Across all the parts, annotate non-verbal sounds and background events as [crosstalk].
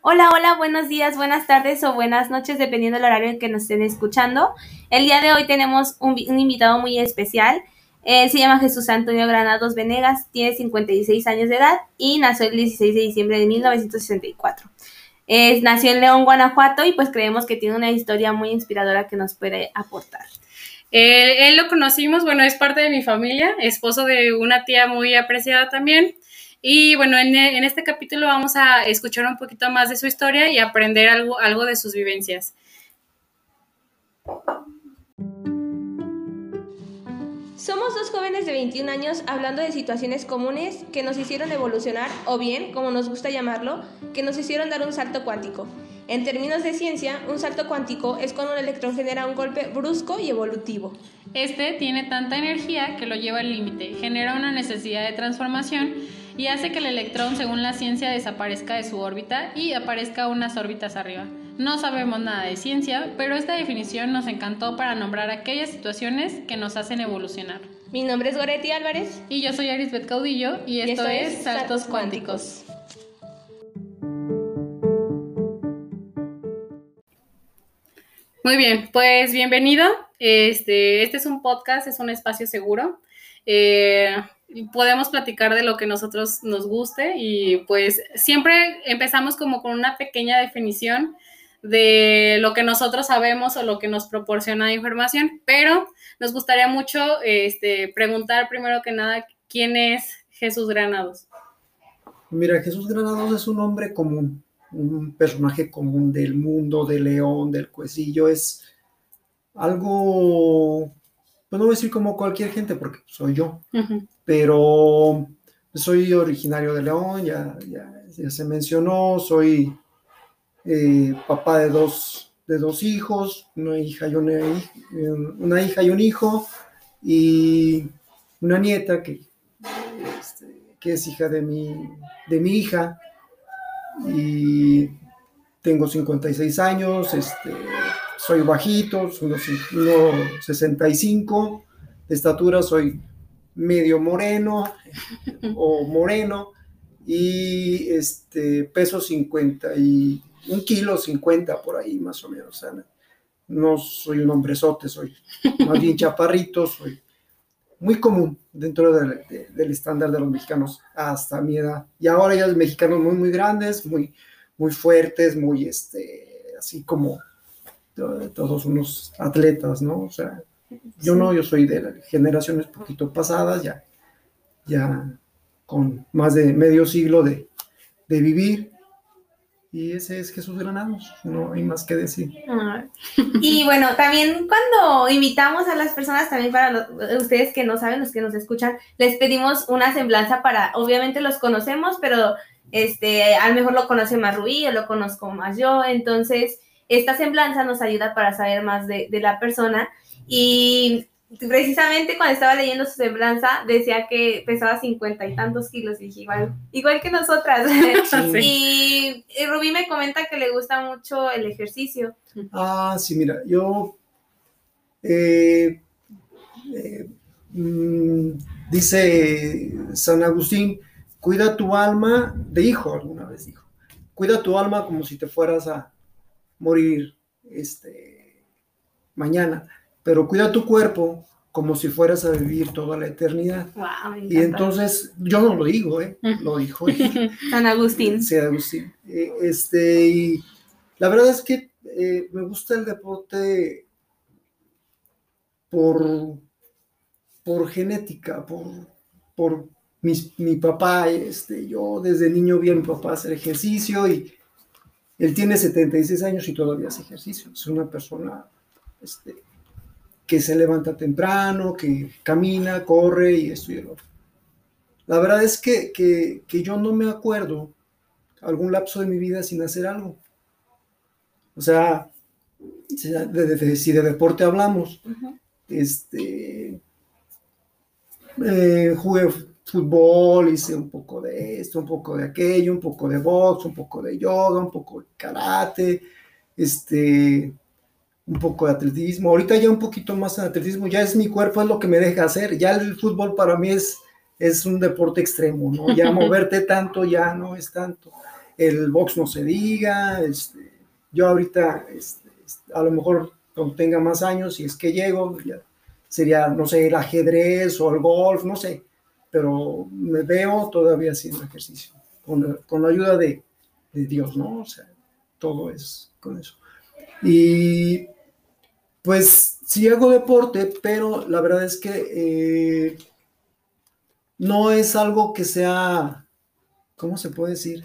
Hola, hola, buenos días, buenas tardes o buenas noches, dependiendo del horario en que nos estén escuchando. El día de hoy tenemos un, invitado muy especial. Se llama Jesús Antonio Granados Venegas, tiene 56 años de edad y nació el 16 de diciembre de 1964. Es, nació en León, Guanajuato y pues creemos que tiene una historia muy inspiradora que nos puede aportar. Eh, él lo conocimos, bueno, es parte de mi familia, esposo de una tía muy apreciada también. Y bueno, en, en, este capítulo vamos a escuchar un poquito más de su historia y aprender algo, algo de sus vivencias. Somos dos jóvenes de 21 años hablando de situaciones comunes que nos hicieron evolucionar o bien, como nos gusta llamarlo, que nos hicieron dar un salto cuántico. En términos de ciencia, un salto cuántico es cuando un electrón genera un golpe brusco y evolutivo. Este tiene tanta energía que lo lleva al límite, genera una necesidad de transformación y hace que el electrón, según la ciencia, desaparezca de su órbita y aparezca unas órbitas arriba. No sabemos nada de ciencia, pero esta definición nos encantó para nombrar aquellas situaciones que nos hacen evolucionar. Mi nombre es Goretti Álvarez. Y yo soy Arisbeth Caudillo y esto, y esto es, es Saltos Cuánticos. Muy bien, pues bienvenido. Este, este es un podcast, es un espacio seguro. Eh, podemos platicar de lo que nosotros nos guste y pues siempre empezamos como con una pequeña definición de lo que nosotros sabemos o lo que nos proporciona información, pero nos gustaría mucho este, preguntar primero que nada quién es Jesús Granados. Mira, Jesús Granados es un hombre común, un personaje común del mundo, del león, del cuecillo, es algo, pues no voy a decir como cualquier gente porque soy yo, uh -huh. pero soy originario de León, ya, ya, ya se mencionó, soy eh, papá de dos, de dos hijos, una hija, y una, una hija y un hijo, y una nieta que, este, que es hija de mi, de mi hija, y tengo 56 años, este, soy bajito, soy unos, unos 65 de estatura, soy medio moreno o moreno, y este, peso 50 y un kilo 50 por ahí más o menos. No soy un hombrezote, soy más bien chaparrito, soy muy común dentro de, de, del estándar de los mexicanos hasta mi edad. Y ahora ya los mexicanos muy, muy grandes, muy, muy fuertes, muy, este, así como todos unos atletas, ¿no? O sea, yo no, yo soy de generaciones poquito pasadas, ya, ya con más de medio siglo de, de vivir. Y ese es Jesús Granados, no hay más que decir. Y bueno, también cuando invitamos a las personas, también para los, ustedes que no saben, los que nos escuchan, les pedimos una semblanza para, obviamente los conocemos, pero este, a lo mejor lo conoce más Rubí o lo conozco más yo, entonces esta semblanza nos ayuda para saber más de, de la persona. Y precisamente cuando estaba leyendo su semblanza decía que pesaba cincuenta y tantos kilos. Y dije igual, igual que nosotras sí. [laughs] y, y, Rubí me comenta que le gusta mucho el ejercicio. Ah sí mira yo eh, eh, mmm, dice San Agustín cuida tu alma de hijo alguna vez dijo cuida tu alma como si te fueras a morir este mañana pero cuida tu cuerpo como si fueras a vivir toda la eternidad. Wow, y entonces, yo no lo digo, ¿eh? lo dijo [laughs] San Agustín. Sí, Agustín. Eh, este, y la verdad es que eh, me gusta el deporte por, por genética, por, por mi, mi papá. Este, yo desde niño vi a mi papá hacer ejercicio y él tiene 76 años y todavía hace ejercicio. Es una persona este, que se levanta temprano, que camina, corre y esto y el otro. La verdad es que, que, que, yo no me acuerdo algún lapso de mi vida sin hacer algo. O sea, si de, de, si de deporte hablamos, uh -huh. este, eh, jugué fútbol, hice un poco de esto, un poco de aquello, un poco de box, un poco de yoga, un poco de karate, este, un poco de atletismo. Ahorita ya un poquito más de atletismo, ya es mi cuerpo, es lo que me deja hacer. Ya el fútbol para mí es, es un deporte extremo, ¿no? Ya [laughs] moverte tanto ya no es tanto. el box no se diga, este, yo ahorita este, a lo mejor cuando tenga más años, si es que llego, sería, no sé, el ajedrez o el golf, no sé, pero me veo todavía haciendo ejercicio, con, con la ayuda de, de, Dios, ¿no? O sea, todo es con eso. Y pues sí hago deporte, pero la verdad es que eh, no es algo que sea, ¿cómo se puede decir?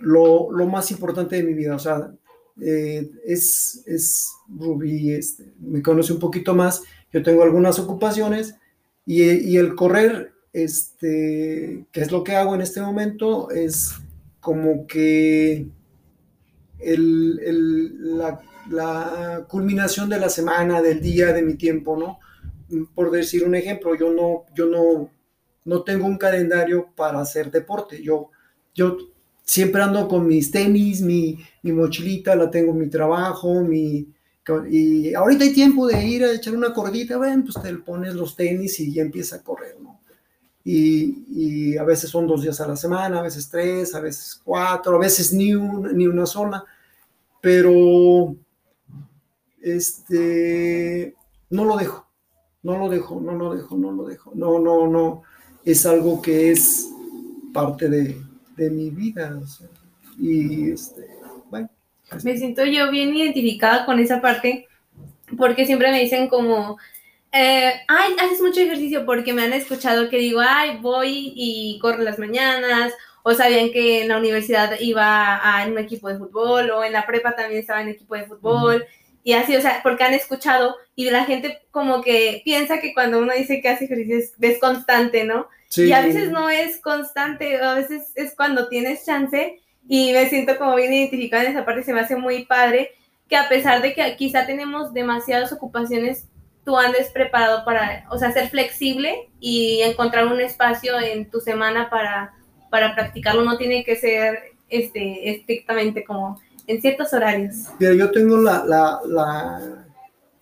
Lo, lo más importante de mi vida, o sea, eh, es, es Rubí, este, me conoce un poquito más, yo tengo algunas ocupaciones y, y, el correr, este, es lo que hago en este momento, es como que el, el, la, culminación de la semana, del día, de mi tiempo, ¿no? Por decir un ejemplo, yo no, yo no, no tengo un calendario para hacer deporte, yo, yo siempre ando con mis tenis, mi, mi mochilita, la tengo en mi trabajo, mi, y ahorita hay tiempo de ir a echar una corridita, ven, pues te pones los tenis y ya empieza a correr, ¿no? Y, a veces son dos días a la semana, a veces tres, a veces cuatro, a veces ni, un, ni una sola, pero este, no lo dejo, no lo dejo, no lo dejo, no lo dejo, no, no, no, es algo que es parte de, de mi vida. y este, bueno. Me siento yo bien identificada con esa parte, porque siempre me dicen como, eh, ay, haces mucho ejercicio, porque me han escuchado que digo, ay, voy y corro las mañanas, o sabían que en la universidad iba a, en un equipo de fútbol, o en la prepa también estaba en equipo de fútbol. Y así, o sea, porque han escuchado y la gente como que piensa que cuando uno dice que hace ejercicio es constante, ¿no? Y a veces no es constante, a veces es cuando tienes chance y me siento como bien identificada en esa parte, se me hace muy padre que a pesar de que quizá tenemos demasiadas ocupaciones, tú andes preparado para, o sea, ser flexible y encontrar un espacio en tu semana para, para practicarlo, no tiene que ser este, estrictamente como en ciertos horarios. Pero yo tengo la, la, la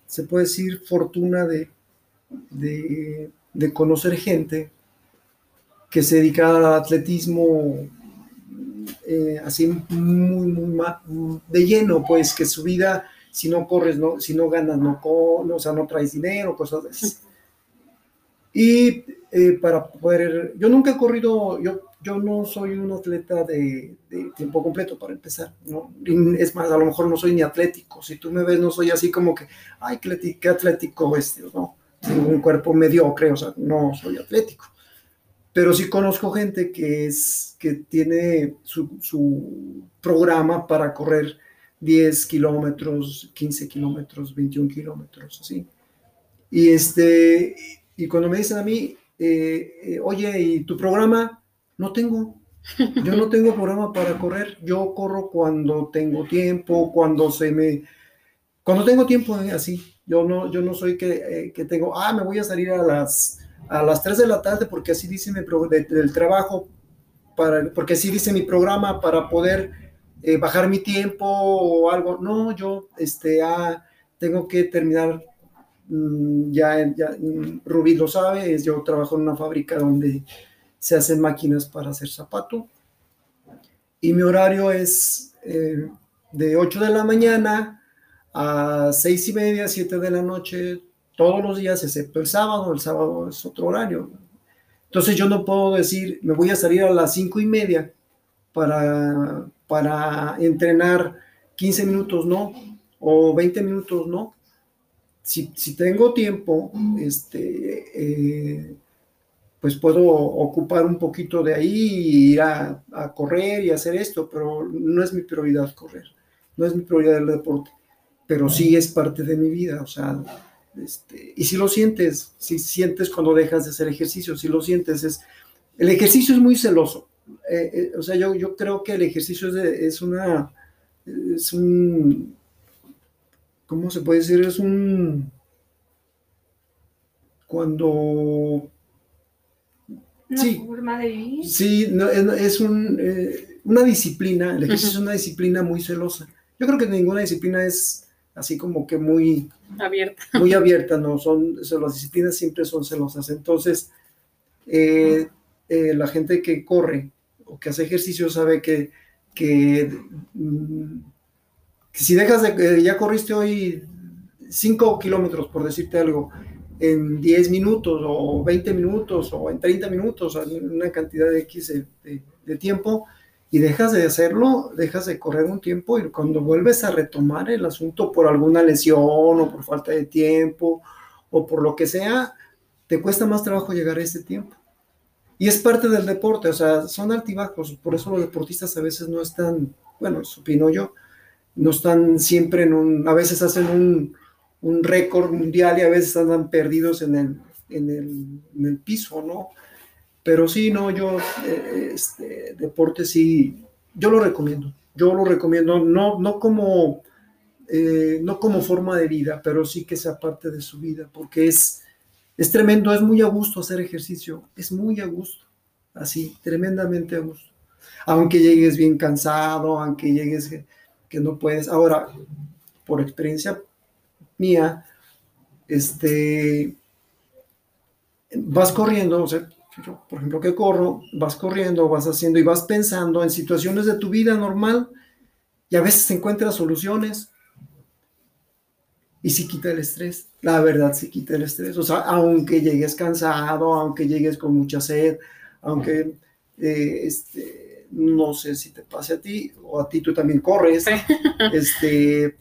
se puede decir, fortuna de, de, de conocer gente que se dedica al atletismo eh, así muy, muy, de lleno, pues que su vida, si no corres, no, si no ganas, no, o sea, no traes dinero, cosas así. Y eh, para poder, yo nunca he corrido, yo, yo no soy un atleta de, tiempo completo para empezar, ¿no? es más, a lo mejor no soy ni atlético, si tú me ves no soy así como que, ay, qué atlético este, no, tengo un cuerpo mediocre, o sea, no soy atlético pero sí conozco gente que, es, que tiene su, programa para correr 10 kilómetros, 15 kilómetros, 21 kilómetros, así. Y, este, y cuando me dicen a mí, eh, eh, oye, ¿y tu programa? No tengo. Yo no tengo programa para correr. Yo corro cuando tengo tiempo, cuando se me... Cuando tengo tiempo, eh, así. Yo no, yo no soy que, que tengo, ah, me voy a salir a las a las 3 de la tarde porque así dice mi del trabajo, para, porque así dice mi programa para poder eh, bajar mi tiempo o algo. No, yo este, ah, tengo que terminar, mm, ya, ya mm, Rubí lo sabe, yo trabajo en una fábrica donde se hacen máquinas para hacer zapato y mi horario es eh, de 8 de la mañana a 6 y media, 7 de la noche, todos los días, excepto el sábado, el sábado es otro horario. Entonces yo no puedo decir, me voy a salir a las cinco y media para, para entrenar 15 minutos, no, o 20 minutos, no. Si, tengo tiempo, este, eh, pues puedo ocupar un poquito de ahí y ir a, a, correr y hacer esto, pero no es mi prioridad correr, no es mi prioridad el deporte, pero sí es parte de mi vida, o sea, este, y si lo sientes, si sientes cuando dejas de hacer ejercicio, si lo sientes, es, el ejercicio es muy celoso. Eh, eh, o sea, yo, yo creo que el ejercicio es, es una, es un, ¿cómo se puede decir? Es un, cuando... Una sí, forma de vivir. Sí, es, un, eh, una disciplina, el ejercicio es una disciplina muy celosa. Yo creo que ninguna disciplina es así como que muy abierta. Muy abierta, no, son, las disciplinas siempre son celosas. Entonces, eh, eh, la gente que corre o que hace ejercicio sabe que que, mm, si dejas de, ya corriste hoy 5 kilómetros, por decirte algo, en 10 minutos o 20 minutos o en 30 minutos, una cantidad de X de, tiempo, y dejas de hacerlo, dejas de correr un tiempo y cuando vuelves a retomar el asunto por alguna lesión o por falta de tiempo o por lo que sea, te cuesta más trabajo llegar a ese tiempo. Y es parte del deporte, o sea, son altibajos, por eso los deportistas a veces no están, bueno, opino yo, no están siempre en un, a veces hacen un, un récord mundial y a veces andan perdidos en el, en el, piso, ¿no? Pero sí, no, yo, eh, este deporte sí, yo lo recomiendo, yo lo recomiendo, no, no como, eh, no como forma de vida, pero sí que sea parte de su vida, porque es, es tremendo, es muy a gusto hacer ejercicio, es muy a gusto, así, tremendamente a gusto. Aunque llegues bien cansado, aunque llegues que, no puedes. Ahora, por experiencia mía, este, vas corriendo, o sea, yo, por ejemplo, que corro, vas corriendo, vas haciendo y vas pensando en situaciones de tu vida normal y a veces encuentras soluciones. Y si quita el estrés, la verdad si quita el estrés. O sea, aunque llegues cansado, aunque llegues con mucha sed, aunque eh, este, no sé si te pase a ti o a ti tú también corres, [laughs] este,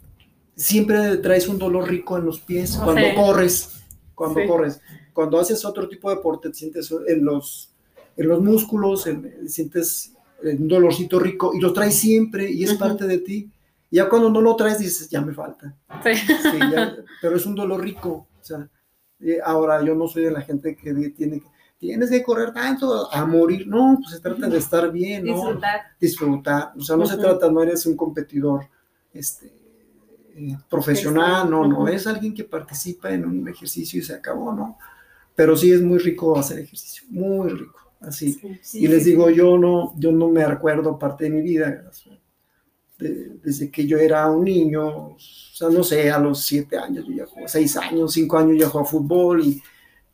siempre traes un dolor rico en los pies cuando corres, cuando corres. Cuando haces otro tipo de deporte, te sientes en los, en los músculos, sientes un dolorcito rico y lo traes siempre y es parte de ti. Ya cuando no lo traes dices, ya me falta. pero es un dolor rico. O sea, eh, ahora yo no soy de la gente que tiene que tienes que correr tanto a morir. No, pues se trata de estar bien, ¿no? Disfrutar. Disfrutar. O sea, no se trata, no eres un competidor este, eh, profesional, no, no, es alguien que participa en un ejercicio y se acabó, ¿no? Pero sí es muy rico hacer ejercicio, muy rico, así. y les digo, yo no, yo no me recuerdo parte de mi vida, desde que yo era un niño, o sea, no sé, a los siete años, yo ya jugué, seis años, cinco años ya jugaba fútbol y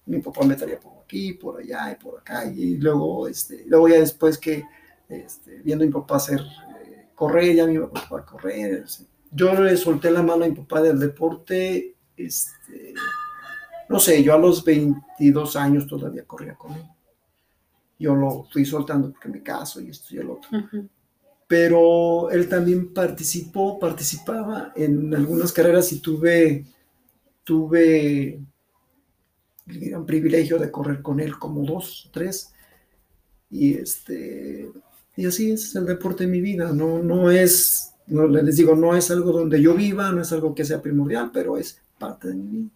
mi papá me traía por aquí, por allá y por acá, y luego, este, luego ya después que, este, viendo a mi papá hacer eh, correr, ya me iba a correr, yo le solté la mano a mi papá del deporte, este, no sé, yo a los 22 años todavía corría con él. Yo lo fui soltando porque me caso y esto y el otro. Pero él también participó, participaba en algunas carreras y tuve, tuve el gran privilegio de correr con él como dos, tres. Y este, y así es el deporte de mi vida, no, no es no, les digo, no es algo donde yo viva, no es algo que sea primordial, pero es parte de mi vida.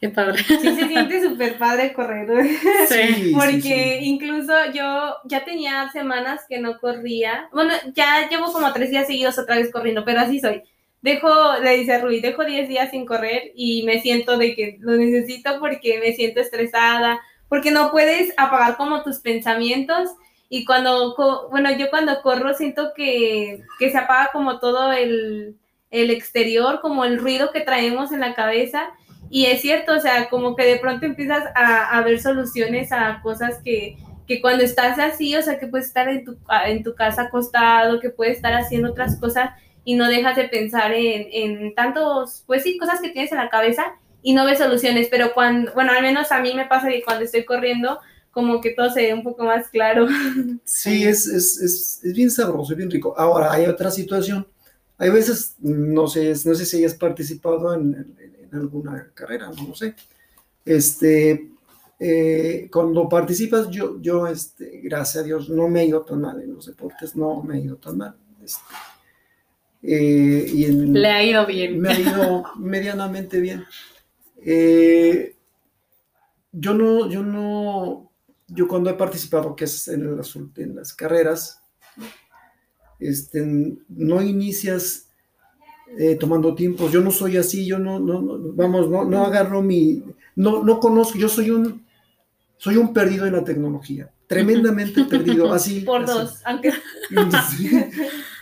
Qué padre. Sí, se siente [laughs] súper padre correr. Sí. Porque incluso yo ya tenía semanas que no corría. Bueno, ya llevo como tres días seguidos otra vez corriendo, pero así soy. Dejo, le dice a Rui, dejo diez días sin correr y me siento de que lo necesito porque me siento estresada, porque no puedes apagar como tus pensamientos y cuando, bueno, yo cuando corro siento que, se apaga como todo el, exterior, como el ruido que traemos en la cabeza. Y es cierto, o sea, como que de pronto empiezas a, ver soluciones a cosas que, cuando estás así, o sea, que puedes estar en tu, en tu casa acostado, que puedes estar haciendo otras cosas y no dejas de pensar en, en tantos, pues sí, cosas que tienes en la cabeza y no ves soluciones. Pero cuando, bueno, al menos a mí me pasa que cuando estoy corriendo, como que todo se ve un poco más claro. [laughs] Sí, es, es, es, es bien sabroso, es bien rico. Ahora, hay otra situación. Hay veces, no sé, no sé si hayas participado en, en, alguna carrera, no lo sé. Este, eh, cuando participas, yo, yo este, gracias a Dios, no me he ido tan mal en los deportes, no me he ido tan mal. Este, eh, y Le ha ido bien. Me ha ido [laughs] medianamente bien. Eh, yo no, yo no, yo cuando he participado, que es en las, en las carreras, este, no inicias eh, tomando tiempos. Yo no soy así, yo no, no, vamos, no, no agarro mi, no, no conozco, yo soy un, soy un perdido en la tecnología, tremendamente [laughs] perdido, así. Por dos, aunque... [laughs]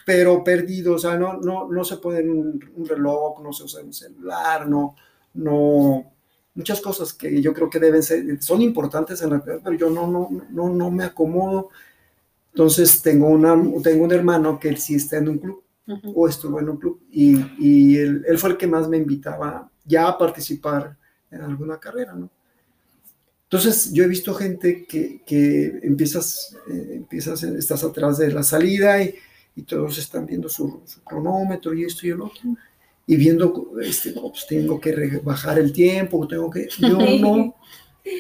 pero perdido, o sea, no, no, no se puede un, un reloj, no se usa un celular, no, no, muchas cosas que yo creo que deben ser, son importantes en la vida, pero yo no, no, no, no me acomodo. Entonces tengo, una, tengo un hermano que sí está en un club o estuvo en un club y, y él, él, fue el que más me invitaba ya a participar en alguna carrera, ¿no? Entonces yo he visto gente que, que empiezas, eh, empiezas, estás atrás de la salida y, y todos están viendo su, su, cronómetro y esto y el otro y viendo, este, no, pues tengo que bajar el tiempo, tengo que, yo [laughs] no,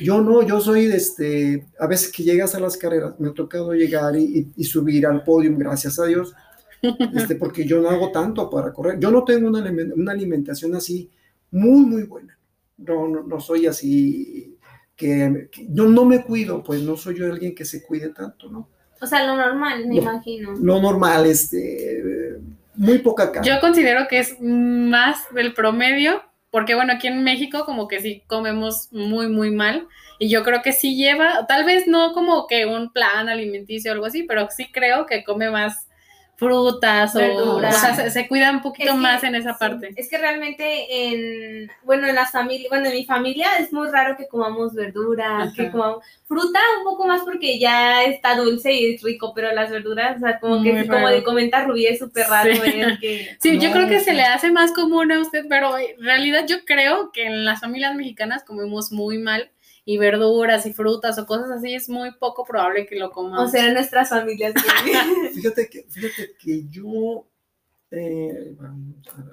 yo no, yo soy, este, a veces que llegas a las carreras, me ha tocado llegar y, y, subir al podio, gracias a Dios, este, porque yo no hago tanto para correr. Yo no tengo una, una alimentación así muy, muy buena. No, no, no soy así, que, que, yo no me cuido, pues no soy yo alguien que se cuide tanto, ¿no? O sea, lo normal, me lo, imagino. Lo normal, este, muy poca carne. Yo considero que es más del promedio porque bueno, aquí en México como que sí comemos muy, muy mal. Y yo creo que sí lleva, tal vez no como que un plan alimenticio o algo así, pero sí creo que come más frutas o, o sea, se, se, cuida un poquito Es que- más en esa parte. Es que realmente en, bueno, en las familias, bueno, en mi familia es muy raro que comamos verduras, Ajá. que comamos fruta un poco más porque ya está dulce y es rico, pero las verduras, o sea, como que sí, como raro. de comenta Rubí es súper raro Sí. ver que... [laughs] Sí, yo creo que se le hace más común a usted, pero en realidad yo creo que en las familias mexicanas comemos muy mal y verduras y frutas o cosas así es muy poco probable que lo comamos. O sea, en nuestras familias. [laughs] [laughs] Fíjate que, fíjate que yo, eh,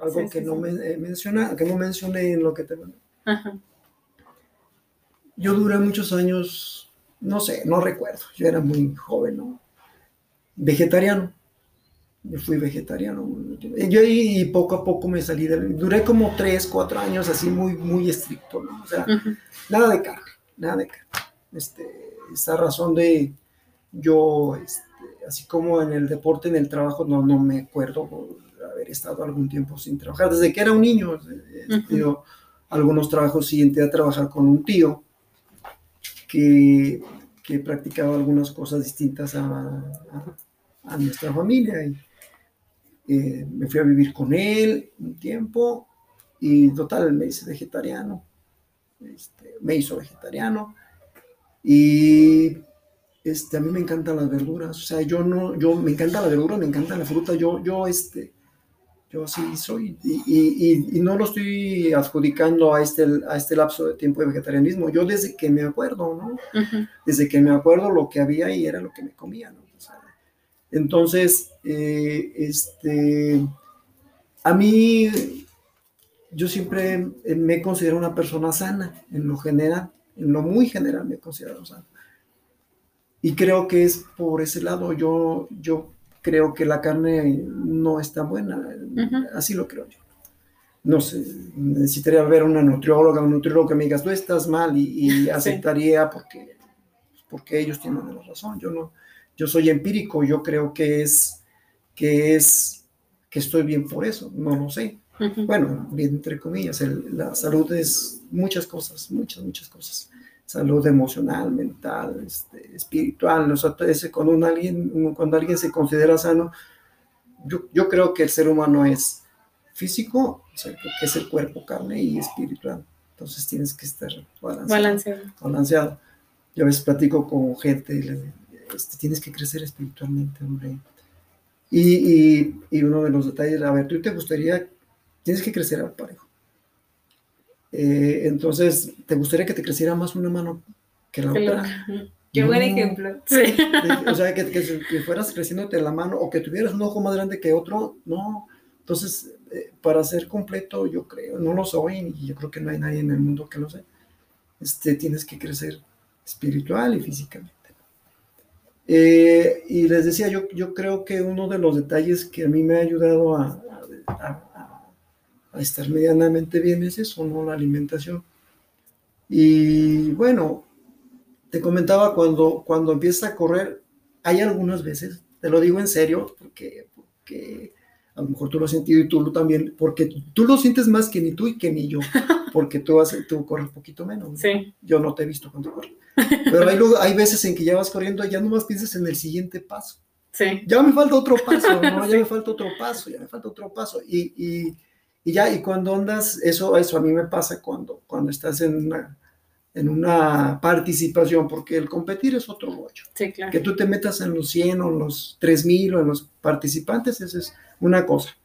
algo Sí, que, sí, no sí. Me, eh, menciona, que no mencioné en lo que te Ajá. Yo duré muchos años, no sé, no recuerdo, yo era muy joven, ¿no? Vegetariano. Yo fui vegetariano. Yo ahí poco a poco me salí del... Duré como tres, cuatro años así muy, muy estricto, ¿no? O sea, nada de carne, nada de. Este, esa razón de yo, este, así como en el deporte, en el trabajo, no, no me acuerdo haber estado algún tiempo sin trabajar. Desde que era un niño, he Ujú. tenido algunos trabajos y entré a trabajar con un tío que, que practicaba algunas cosas distintas a, a- a nuestra familia. Y, eh, me fui a vivir con él un tiempo y total me hice vegetariano. Este, me hizo vegetariano y este, a mí me encantan las verduras. O sea, yo no, yo me encanta la verdura, me encanta la fruta. Yo, yo, este, yo así soy y, y- y- y no lo estoy adjudicando a este, a este lapso de tiempo de vegetarianismo. Yo desde que me acuerdo, ¿no? Ujú. desde que me acuerdo lo que había y era lo que me comía, ¿no? O sea, entonces, eh, este, a mí, yo siempre eh, me considero una persona sana, en lo general, en lo muy general me considero sana. Y creo que es por ese lado, yo, yo creo que la carne no es tan buena, así lo creo yo. No sé, necesitaría ver una nutrióloga, un nutriólogo que me digas, tú estás mal y, y [laughs] aceptaría porque, porque ellos tienen la razón. Yo no, yo soy empírico, yo creo que es, que es, que estoy bien por eso, no lo sé. Ujú. Bueno, bien entre comillas, el- la salud es muchas cosas, muchas, muchas cosas. Salud emocional, mental, este, espiritual. O sea, ese- cuando, un alguien, cuando alguien se considera sano, yo, yo creo que el ser humano es físico, o sea, que es el cuerpo, carne y espiritual. Entonces tienes que estar balanceado. Balanceado. balanceado. Yo a veces platico con gente y les digo, este, tienes que crecer espiritualmente, hombre. Y, y, y uno de los detalles, a ver, tú te gustaría, tienes que crecer al parejo. Eh, entonces, ¿te gustaría que te creciera más una mano que la otra? Qué buen ejemplo. Sí. O sea, que, que- que fueras creciéndote la mano o que tuvieras un ojo más grande que otro, no. Entonces, eh, para ser completo, yo creo, no lo soy y yo creo que no hay nadie en el mundo que lo sea. Este, tienes que crecer espiritual y físicamente. Eh, y les decía, yo, yo creo que uno de los detalles que a mí me ha ayudado a, a- a- a estar medianamente bien es eso, ¿no? La alimentación. Y bueno, te comentaba cuando, cuando empiezas a correr, hay algunas veces, te lo digo en serio, porque, porque a lo mejor tú lo has sentido y tú lo también, porque tú lo sientes más que ni tú y que ni yo, [laughs] porque tú, haces, tú corres un poquito menos. ¿no? Sí. Yo no te he visto cuando corres. Pero hay, hay veces en que ya vas corriendo y ya nomás piensas en el siguiente paso. Sí. Ya me falta otro paso, ¿no? [laughs] Ya Sí. me falta otro paso, ya me falta otro paso. Y, y, y ya, y cuando andas, eso, eso a mí me pasa cuando, cuando estás en una, en una participación, porque el competir es otro rollo. Sí, claro. Que tú te metas en los 100 o en los 3000 o en los participantes, esa es una cosa.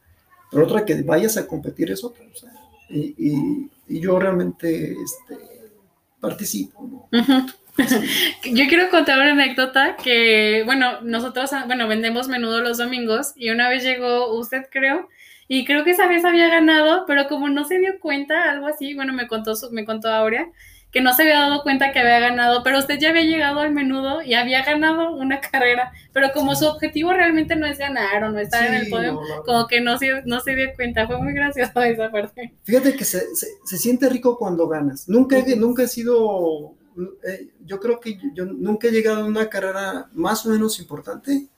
Pero otra que vayas a competir es otra. O sea, y, y, y, yo realmente este, participo. ¿no? Uh [laughs] -huh. Yo quiero contar una anécdota que, bueno, nosotros, bueno, vendemos menudo los domingos y una vez llegó usted, creo, y creo que esa vez había ganado, pero como no se dio cuenta, algo así, bueno, me contó, me contó Aurea, que no se había dado cuenta que había ganado, pero usted ya había llegado al menudo y había ganado una [laughs] carrera, pero como su objetivo realmente no es ganar o no estar sí, en el podio, no, no, como que no se, no se dio cuenta, fue muy gracioso [laughs] esa parte. Fíjate que se, se, se siente rico cuando ganas, nunca, nunca he sido eh, yo creo que yo nunca he llegado a una carrera más o menos importante.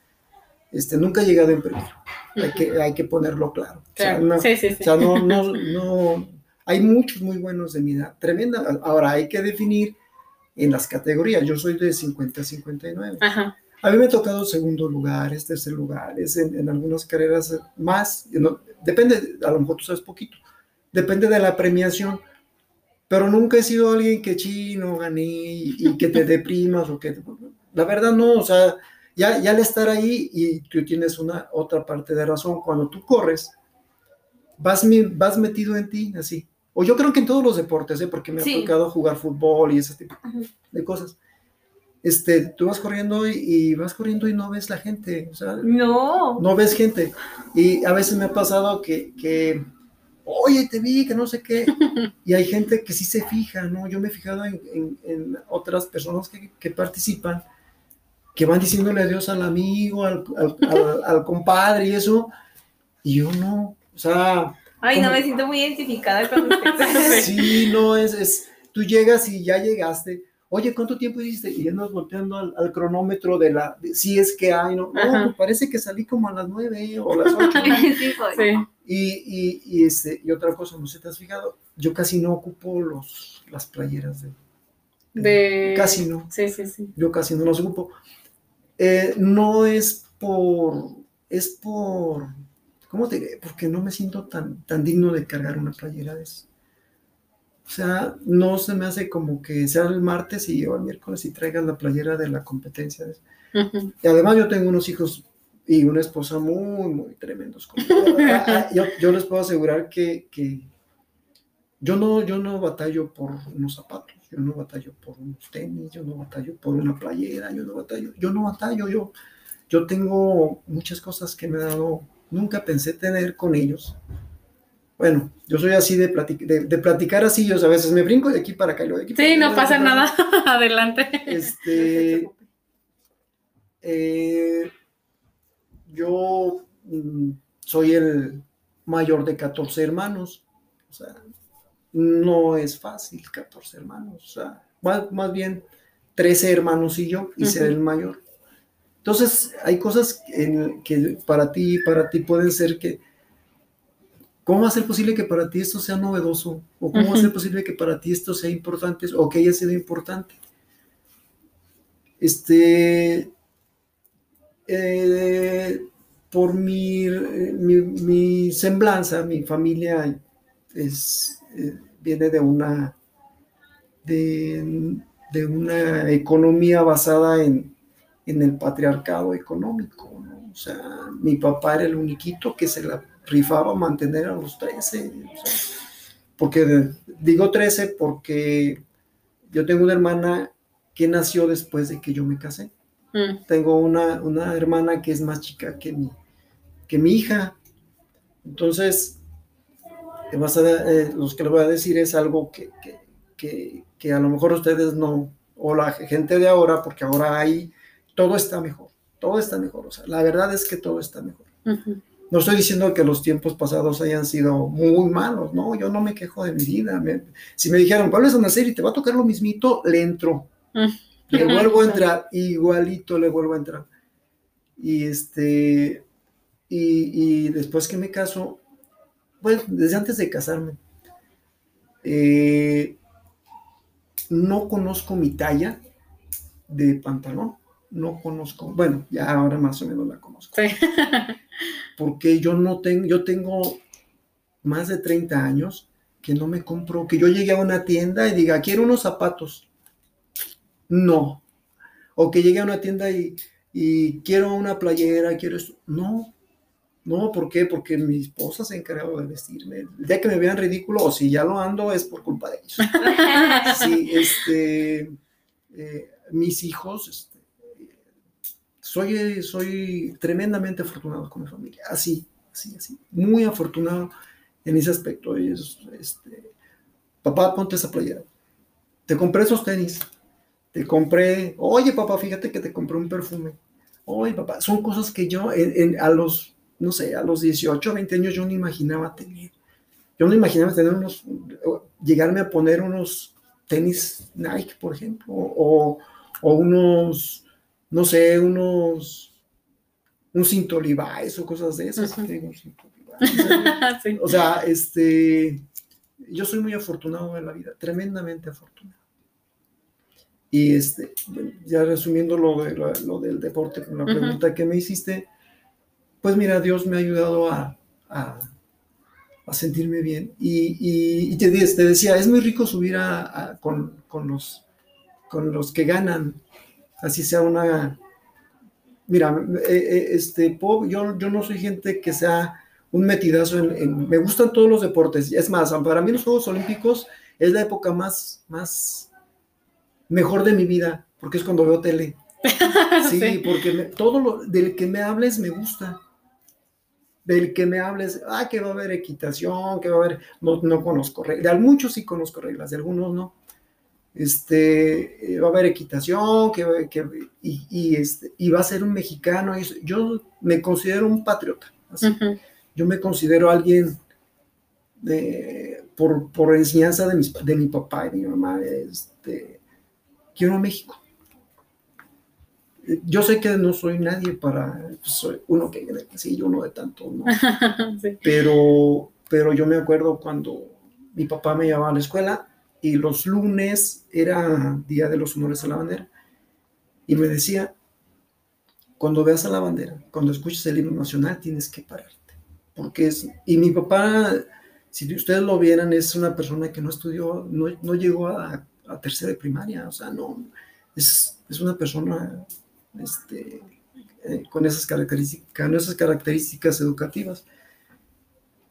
Este, nunca he llegado en primero. Hay que, hay que ponerlo claro. claro. O sea, no, sí, sí, sí. O sea, no, no, no, hay muchos muy buenos de mi edad. Tremenda. Ahora hay que definir en las categorías. Yo soy de 50 a 59. Ajá. A mí me ha tocado segundo lugar, tercer lugar, es en, en algunas carreras más. No, depende, a lo mejor tú sabes poquito. Depende de la premiación pero nunca he sido alguien que chino, gané y, y, que te [laughs] deprimas o que la verdad no, o sea, ya, ya al estar ahí y tú tienes una otra parte de razón, cuando tú corres, vas, vas metido en ti, así. O yo creo que en todos los deportes, ¿eh? porque me sí. ha tocado jugar fútbol y ese tipo de cosas. Este, tú vas corriendo y, y, vas corriendo y no ves la gente, o sea, no, no ves gente. Y a veces me ha pasado que, que oye, te vi, que no sé qué. [laughs] Y hay gente que sí se fija, ¿no? Yo me he fijado en, en, en otras personas que, que, participan, que van diciéndole adiós al amigo, al, al, al, al compadre y eso, y yo no, o sea... Ay, como, no, me siento muy identificada con [laughs] usted. sí, no, es, es, tú llegas y ya llegaste, oye, ¿cuánto tiempo hiciste? Y andas volteando al, al, cronómetro de la, de, si es que hay, ¿no? No, parece que salí como a las nueve o las ocho. [laughs] sí, pues. Sí. Y, y, y, este, y otra cosa, no sé si te has fijado, yo casi no ocupo los, las playeras de, de... de... Casi no. Sí, sí, sí. Yo casi no los ocupo. Eh, no es por, es por, ¿cómo te diré? Porque no me siento tan, tan digno de cargar una playera de eso. O sea, no se me hace como que sea el martes y yo el miércoles y traigas la playera de la competencia. De uh -huh. Y además yo tengo unos hijos y una esposa muy, muy tremendos. [laughs] yo, yo, les puedo asegurar que, que, yo, no, yo no batallo por unos zapatos, yo no batallo por unos tenis, yo no batallo por una playera, yo no batallo, yo no batallo, yo, yo tengo muchas cosas que me ha dado, nunca pensé tener con ellos. Bueno, yo soy así de, platic de, de platicar así, yo a veces me brinco de aquí para acá. de aquí sí, no pasa nada, [laughs] adelante. Este, eh, yo mm, soy el mayor de 14 hermanos, o sea, no es fácil 14 hermanos, o sea, más, más bien 13 hermanos y yo, y uh -huh. ser el mayor. Entonces, hay cosas en, que para ti, para ti pueden ser que, ¿cómo va a ser posible que para ti esto sea novedoso? ¿O cómo uh -huh. va a ser posible que para ti esto sea importante o que haya sido importante? Este, eh, por mi, mi, mi, semblanza, mi familia es, viene de una, de, de, una economía basada en, en el patriarcado económico. ¿no? O sea, mi papá era el uniquito que se la rifaba mantener a los 13. O sea, porque digo 13 porque yo tengo una hermana que nació después de que yo me casé. Mm. Tengo una, una, hermana que es más chica que mi, que mi hija. Entonces, vas a, eh, los que les voy a decir es algo que, que, que, que, a lo mejor ustedes no, o la gente de ahora, porque ahora hay, todo está mejor, todo está mejor. O sea, la verdad es que todo está mejor. Uh -huh. No estoy diciendo que los tiempos pasados hayan sido muy malos, no, yo no me quejo de mi vida. Me, si me dijeron, Pablo es una serie y te va a tocar lo mismito, le entro. Uh -huh le vuelvo a entrar, igualito le vuelvo a entrar. Y este, y, y después que me caso, bueno, desde antes de casarme, eh, no conozco mi talla de pantalón, no conozco, bueno, ya ahora más o menos la conozco. Sí. [laughs] Porque yo no tengo, yo tengo más de 30 años que no me compro, que yo llegue a una tienda y diga, quiero unos zapatos. No. O que llegue a una tienda y, y quiero una playera, quiero esto. No. No, ¿por qué? Porque mi esposa se ha encargado de vestirme. El día que me vean ridículo, o si ya lo ando, es por culpa de ellos. [laughs] sí, este, eh, mis hijos, este, soy, soy tremendamente afortunado con mi familia. Así, así, así. Muy afortunado en ese aspecto. este, papá, ponte esa playera. Te compré esos tenis. Te compré, oye papá, fíjate que te compré un perfume. Oye papá, son cosas que yo a los, no sé, a los 18, 20 años yo no imaginaba tener. Yo no imaginaba tener unos, llegarme a poner unos tenis Nike, por ejemplo, o, o unos, no sé, unos, un cinto Levi's o cosas de esas. Tengo un cinto [laughs] O sea, este, yo soy muy afortunado en la vida, tremendamente afortunado. Y este, ya resumiendo lo, de, lo, del deporte, con la pregunta que me hiciste, pues mira, Dios me ha ayudado a, a, sentirme bien. Y, y, te, te, decía, es muy rico subir a, con, con, los, con los que ganan, así sea una... Mira, eh, eh, este, yo, yo no soy gente que sea un metidazo en, Me gustan todos los deportes. Es más, para mí los Juegos Olímpicos es la época más, más mejor de mi vida, porque es cuando veo tele. [laughs] Sí, porque todo lo del que me hables me gusta. Del que me hables, ah, que va a haber equitación, que va a haber, no, no conozco reglas, de muchos sí conozco reglas, de algunos no. Este, eh, va a haber equitación, que, que y, y, este, y va a ser un mexicano. Y yo me considero un patriota. Así yo me considero alguien de, por, por, enseñanza de, mis, de mi papá y de mi mamá, este, quiero a México. Yo sé que no soy nadie para, pues, soy uno que sí, uno de tanto, ¿no? [laughs] pero, pero yo me acuerdo cuando mi papá me llevaba a la escuela y los lunes era día de los honores a la bandera y me decía, cuando veas a la bandera, cuando escuches el himno nacional, tienes que parar porque es, y mi papá, si ustedes lo vieran, es una persona que no estudió, no, no llegó a, a, tercera de primaria, o sea, no, es, es una persona este, eh, con, esas características, con esas características educativas.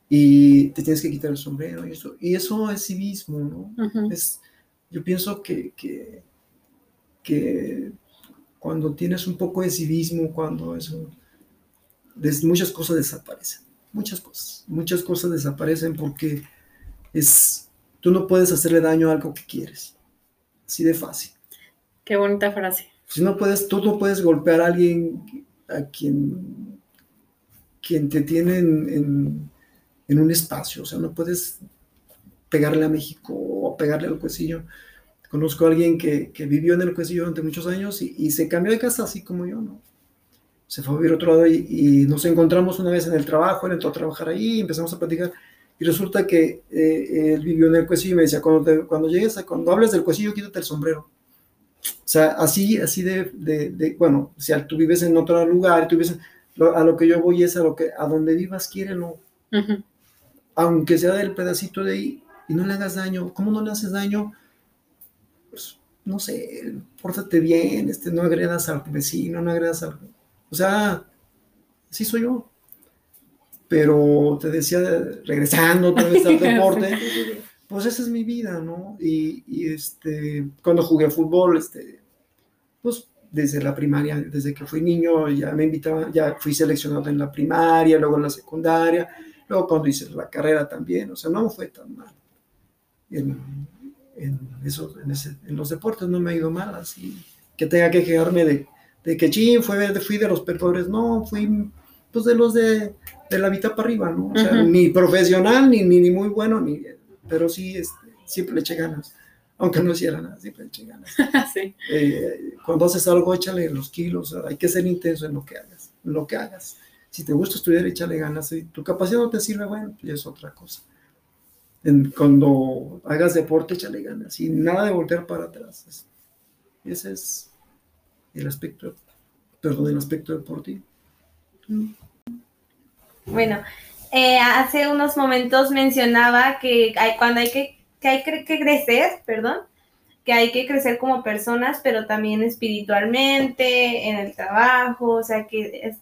Y te tienes que quitar el sombrero y eso, y eso es civismo, ¿no? es, yo pienso que, que, que, cuando tienes un poco de civismo, cuando eso, muchas cosas desaparecen muchas cosas. Muchas cosas desaparecen porque es, tú no puedes hacerle daño a algo que quieres. Así de fácil. Qué bonita frase. Si no puedes, tú no puedes golpear a alguien a quien, quien te tiene en, un espacio. O sea, no puedes pegarle a México o pegarle al cuecillo. Conozco a alguien que, vivió en el cuecillo durante muchos años y, se cambió de casa así como yo, ¿no? se fue a vivir otro lado y, nos encontramos una vez en el trabajo, él entró a trabajar ahí, empezamos a platicar y resulta que eh, él vivió en el cuecillo y me decía, cuando, cuando llegues, a, cuando hables del cuecillo, quítate el sombrero. O sea, así, así de, de, bueno, si tú vives en otro lugar, tú vives a lo que yo voy es a lo que, a donde vivas, quiérelo. Aunque sea del pedacito de ahí, y no le hagas daño. ¿Cómo no le haces daño? Pues, no sé, pórtate bien, este, no agredas al vecino, no agredas al o sea, así soy yo. Pero te decía, regresando otra vez al [laughs] deporte, pues esa es mi vida, ¿no? Y, este, cuando jugué fútbol, este, pues desde la primaria, desde que fui niño, ya me invitaban, ya fui seleccionado en la primaria, luego en la secundaria, luego cuando hice la carrera también, o sea, no fue tan mal. En, eso, en, los deportes no me ha ido mal, así que tenga que quejarme de de que ching, fue, fui de los perdedores, no, fui pues de los de, de la mitad para arriba, ¿no? O sea, ni profesional, ni, ni, muy bueno, ni, pero sí, este, siempre le eché ganas, aunque no hiciera nada, siempre le eché ganas. [laughs] sí. Eh, cuando haces algo, échale los kilos, hay que ser intenso en lo que hagas, en lo que hagas. Si te gusta estudiar, échale ganas, si tu capacidad no te sirve, bueno, pues es otra cosa. cuando hagas deporte, échale ganas, y nada de voltear para atrás. Ese es el aspecto, perdón, el aspecto deportivo. Bueno, eh, hace unos momentos mencionaba que hay, cuando hay que, que hay que crecer, perdón, que hay que crecer como personas, pero también espiritualmente, en el trabajo, o sea, que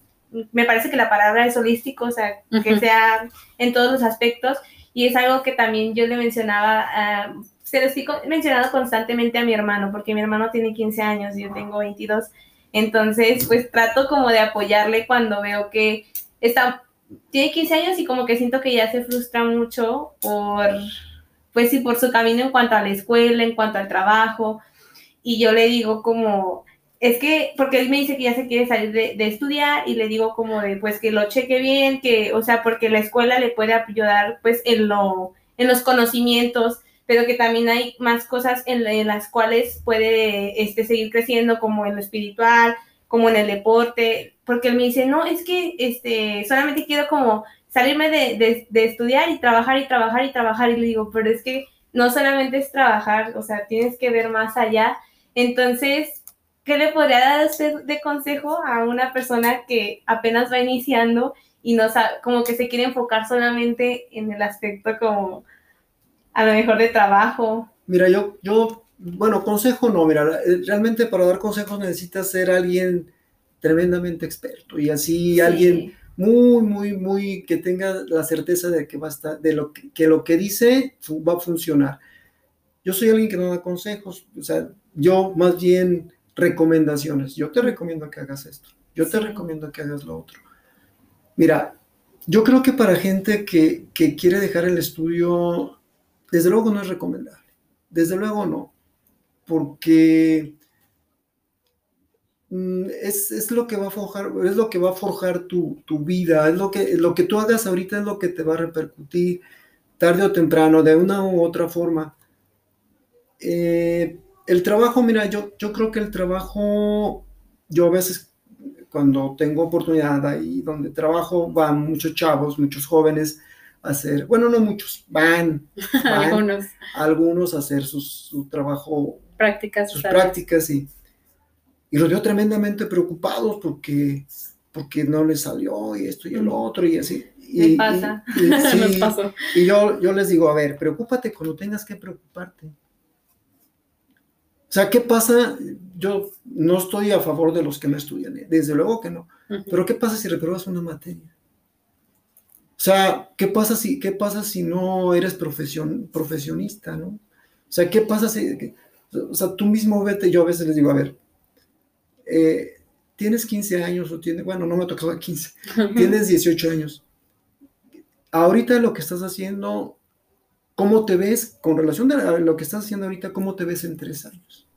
me parece que la palabra es holístico, o sea, que sea en todos los aspectos, y es algo que también yo le mencionaba, se lo estoy mencionando constantemente a mi hermano, porque mi hermano tiene 15 años y yo tengo 22, entonces pues trato como de apoyarle cuando veo que está, tiene 15 años y como que siento que ya se frustra mucho por pues sí, por su camino en cuanto a la escuela, en cuanto al trabajo. Y yo le digo como, es que, porque él me dice que ya se quiere salir de, estudiar y le digo como de, pues que lo cheque bien, que, o sea, porque la escuela le puede ayudar pues en, lo, en los conocimientos, pero que también hay más cosas en, en las cuales puede este, seguir creciendo, como en lo espiritual, como en el deporte, porque él me dice, no, es que este, solamente quiero como salirme de, estudiar y trabajar y trabajar y trabajar. Y le digo, pero es que no solamente es trabajar, o sea, tienes que ver más allá. Entonces, ¿qué le podría dar usted de consejo a una persona que apenas va iniciando y no sabe, como que se quiere enfocar solamente en el aspecto como a lo mejor de trabajo? Mira, yo, yo, bueno, consejo no, mira, realmente para dar consejos necesitas ser alguien tremendamente experto y así alguien muy, muy, muy, que tenga la certeza de que va a estar, de lo que, lo que dice va a funcionar. Yo soy alguien que no da consejos, o sea, yo más bien recomendaciones. Yo te recomiendo que hagas esto, yo te recomiendo que hagas lo otro. Mira, yo creo que para gente que, que quiere dejar el estudio, desde luego no es recomendable, desde luego no, porque Mm, es, lo que va a forjar, es lo que va a forjar tu, vida, es lo que, lo que tú hagas ahorita es lo que te va a repercutir tarde o temprano, de una u otra forma. Eh, el trabajo, mira, yo, yo creo que el trabajo, yo a veces cuando tengo oportunidad ahí donde trabajo, van muchos chavos, muchos jóvenes a hacer, bueno, no muchos, van, [laughs] algunos. algunos a hacer su trabajo, prácticas, sus prácticas y y los veo tremendamente preocupados porque, porque no les salió y esto y el otro y así. Y, [laughs] pasa. Y, yo, yo les digo, a ver, preocúpate cuando tengas que preocuparte. O sea, ¿qué pasa? Yo no estoy a favor de los que no estudian, ¿eh? desde luego que no. Pero ¿qué pasa si repruebas una materia? O sea, ¿qué pasa si, qué pasa si no eres profesion, profesionista, no? O sea, ¿qué pasa si... o sea, tú mismo vete, yo a veces les digo, a ver, eh, tienes 15 años o tienes, bueno, no me ha tocado 15, tienes 18 años. Ahorita lo que estás haciendo, ¿cómo te ves con relación a lo que estás haciendo ahorita, cómo te ves en tres años?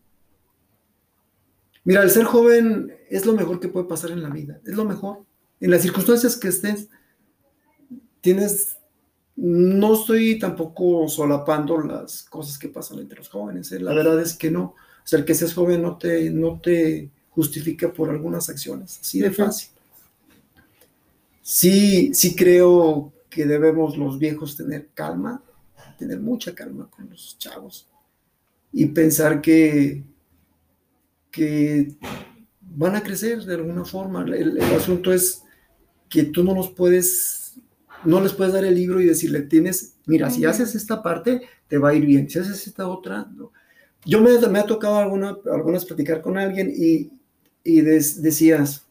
Mira, el ser joven es lo mejor que puede pasar en la vida, es lo mejor. En las circunstancias que estés, tienes, no estoy tampoco solapando las cosas que pasan entre los jóvenes, ¿eh? la verdad es que no. O sea, el que seas joven no te, no te justifica por algunas acciones, así de fácil. Sí, sí creo que debemos los viejos tener calma, tener mucha calma con los chavos y pensar que, que van a crecer de alguna forma. El, asunto es que tú no los puedes, no les puedes dar el libro y decirle, tienes, mira, si haces esta parte, te va a ir bien, si haces esta otra, no. Yo me, me ha tocado alguna, algunas platicar con alguien y, y decías,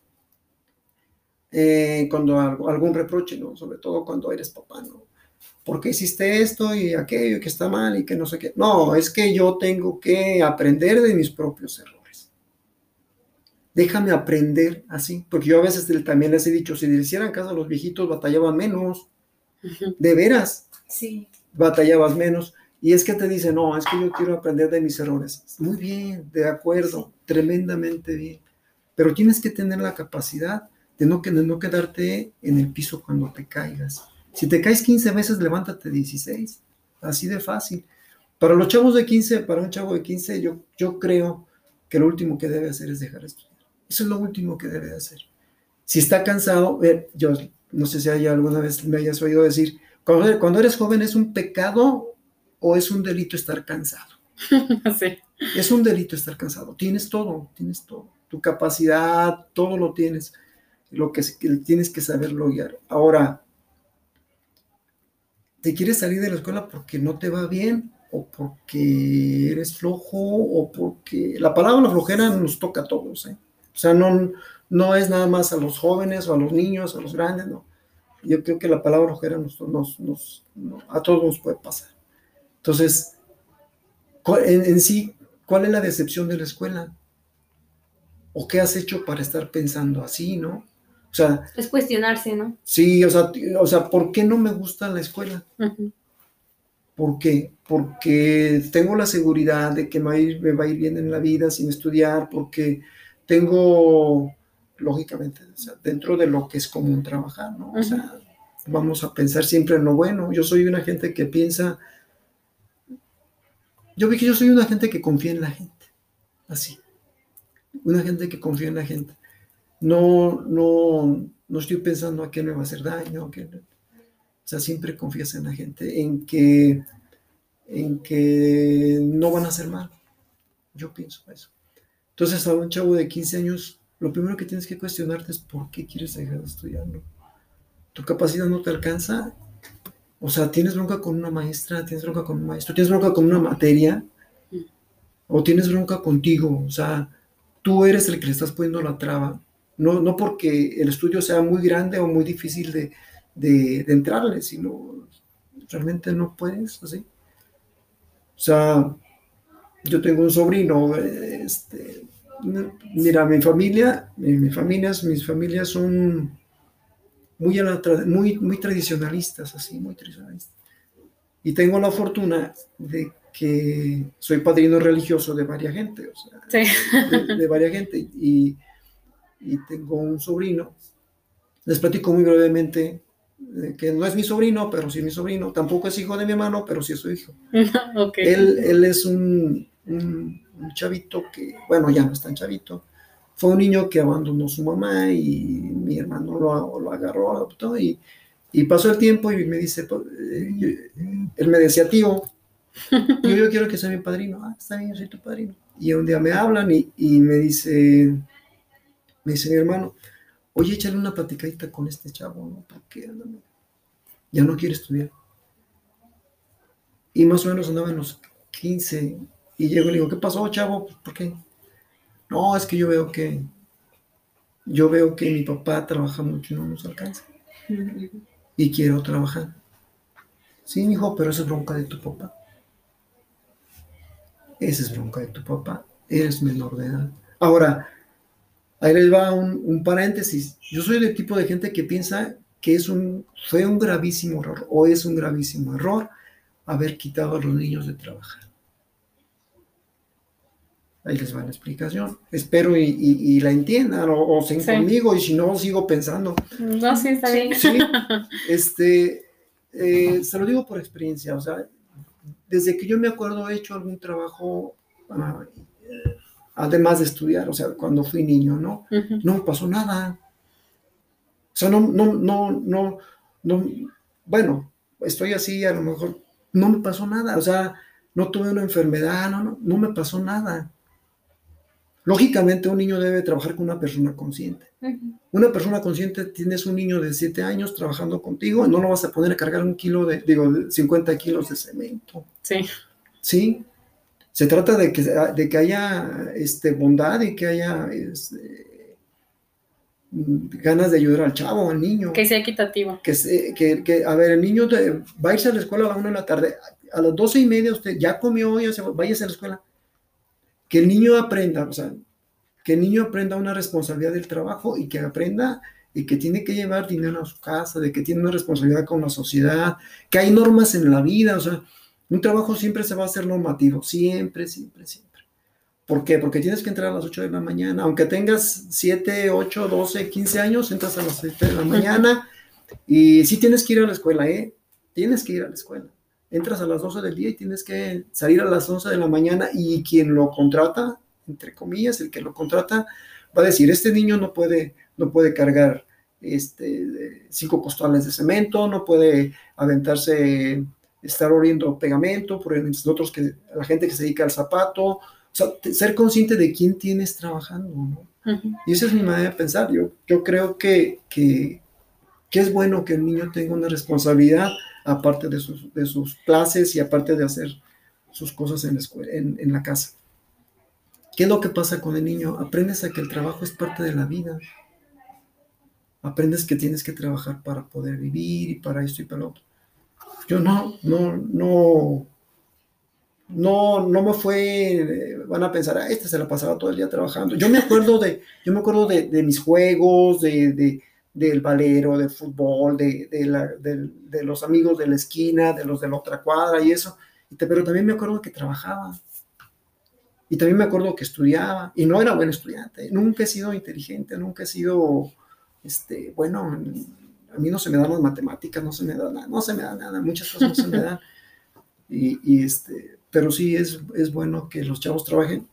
eh, cuando algún reproche, ¿no? Sobre todo cuando eres papá, ¿no? ¿Por qué hiciste esto y aquello que está mal y que no sé qué? No, es que yo tengo que aprender de mis propios errores. Déjame aprender así, porque yo a veces también les he dicho, si le hicieran caso a los viejitos, batallaban menos. De veras. Sí. Batallabas menos. Y es que te dice, no, es que yo quiero aprender de mis errores. Muy bien, de acuerdo, tremendamente bien pero tienes que tener la capacidad de no, no quedarte en el piso cuando te caigas. Si te caes 15 veces, levántate 16. Así de fácil. Para los chavos de 15, para un chavo de 15, yo, yo creo que lo último que debe hacer es dejar de estudiar. Eso es lo último que debe hacer. Si está cansado, eh, yo no sé si hay alguna vez me hayas oído decir, cuando, cuando eres joven es un pecado o es un delito estar cansado. [laughs] sí. Es un delito estar cansado. Tienes todo, tienes todo tu capacidad, todo lo tienes, lo que tienes que saberlo guiar. Ahora, te quieres salir de la escuela porque no te va bien o porque eres flojo o porque la palabra flojera nos toca a todos. ¿eh? O sea, no, no es nada más a los jóvenes o a los niños, a los grandes, no. Yo creo que la palabra flojera nos, a todos nos puede pasar. Entonces, en, en sí, ¿cuál es la decepción de la escuela? ¿O qué has hecho para estar pensando así, no? O sea, es cuestionarse, ¿no? Sí, o sea, o sea, ¿por qué no me gusta la escuela? ¿Por qué? Porque tengo la seguridad de que me va, a ir, me va a ir bien en la vida sin estudiar, porque tengo, lógicamente, o sea, dentro de lo que es común trabajar, ¿no? O sea, vamos a pensar siempre en lo bueno. Yo soy una gente que piensa, yo vi que yo soy una gente que confía en la gente, así, una gente que confía en la gente no, no, no estoy pensando a qué me va a hacer daño, o sea, siempre confías en la gente, en que, en que no van a hacer mal. Yo pienso eso. Entonces, a un chavo de 15 años, lo primero que tienes que cuestionarte es por qué quieres dejar de estudiar, Tu capacidad no te alcanza. O sea, tienes bronca con una maestra, tienes bronca con un maestro, tienes bronca con una materia, o tienes bronca contigo. O sea, tú eres el que le estás poniendo la traba no, porque el estudio sea muy grande o muy difícil de, entrarle, sino realmente no puedes así. O sea, yo tengo un sobrino, este, mira, mi familia, mi, familias, mis familias son muy, muy, muy tradicionalistas, así, muy tradicionalistas. Y tengo la fortuna de que soy padrino religioso de varias gente, o sea, de, de varias gente. Y y tengo un sobrino. Les platico muy brevemente que no es mi sobrino, pero sí es mi sobrino. Tampoco es hijo de mi hermano, pero sí es su hijo. [laughs] él, él, es un, un, chavito que, bueno, ya no es tan chavito. Fue un niño que abandonó su mamá y mi hermano lo, lo agarró, adoptó y, y, pasó el tiempo y me dice, pues, eh, él me decía, tío, [laughs] yo, yo quiero que sea mi padrino. Ah, está bien, yo soy tu padrino. Y un día me hablan y, y me dice, me dice mi hermano, oye, échale una platicadita con este chavo, ¿no? Porque ya no quiere estudiar. Y más o menos andaba en los 15 y llego y le digo, ¿qué pasó, chavo? Pues, ¿Por qué? No, es que yo veo que yo veo que mi papá trabaja mucho y no nos alcanza. [laughs] Y quiero trabajar. Sí, hijo, pero eso es bronca de tu papá. Esa es bronca de tu papá. Eres menor de edad. Ahora, Ahí les va un, paréntesis. Yo soy del tipo de gente que piensa que es un, fue un gravísimo error o es un gravísimo error haber quitado a los niños de trabajar. Ahí les va la explicación. Espero y, la entiendan o, o conmigo y si no, sigo pensando. No, sí, está bien. Sí, [laughs] este, eh, se lo digo por experiencia. O sea, desde que yo me acuerdo he hecho algún trabajo ah, además de estudiar, o sea, cuando fui niño, ¿no? No me pasó nada. O sea, no, no, no, no, no, bueno, estoy así, a lo mejor no me pasó nada, o sea, no tuve una enfermedad, no, no, no me pasó nada. Lógicamente un niño debe trabajar con una persona consciente. Una persona consciente, tienes un niño de 7 años trabajando contigo, no lo vas a poner a cargar un kilo de, digo, 50 kilos de cemento. Sí. Sí, se trata de que, de que haya este, bondad y que haya este, ganas de ayudar al chavo, al niño. Que sea equitativo. Que, que, que a ver, el niño va a irse a la escuela a la una de la tarde, a las doce y media usted ya comió, ya se vaya a la escuela. Que el niño aprenda, o sea, que el niño aprenda una responsabilidad del trabajo y que aprenda y que tiene que llevar dinero a su casa, de que tiene una responsabilidad con la sociedad, que hay normas en la vida, o sea, un trabajo siempre se va a hacer normativo, siempre, siempre, siempre. ¿Por qué? Porque tienes que entrar a las 8 de la mañana, aunque tengas 7, 8, 12, 15 años, entras a las 7 de la mañana y sí tienes que ir a la escuela, ¿eh? Tienes que ir a la escuela. Entras a las 12 del día y tienes que salir a las 11 de la mañana y quien lo contrata, entre comillas, el que lo contrata, va a decir, este niño no puede, no puede cargar este, cinco costales de cemento, no puede aventarse estar oriendo pegamento, por nosotros que la gente que se dedica al zapato, o sea, ser consciente de quién tienes trabajando, ¿no? Y esa es mi manera de pensar. Yo, yo creo que, que, que es bueno que el niño tenga una responsabilidad aparte de sus, de sus clases y aparte de hacer sus cosas en la, escuela, en, la casa. ¿Qué es lo que pasa con el niño? Aprendes a que el trabajo es parte de la vida. Aprendes que tienes que trabajar para poder vivir y para esto y para lo otro. Yo no, no, no, no, no me fue, van a pensar, ah, este se la pasaba todo el día trabajando. Yo me acuerdo de, yo me acuerdo de, de mis juegos, de, de, del valero, del fútbol, de, de, los amigos de la esquina, de los de la otra cuadra y eso. Pero también me acuerdo que trabajaba. Y también me acuerdo que estudiaba. Y no era buen estudiante. Nunca he sido inteligente, nunca he sido, este, bueno, a mí no se me dan las matemáticas, no se me da nada, no se me da nada, muchas cosas no se me dan. [laughs] Y, este, pero sí es, es bueno que los chavos trabajen.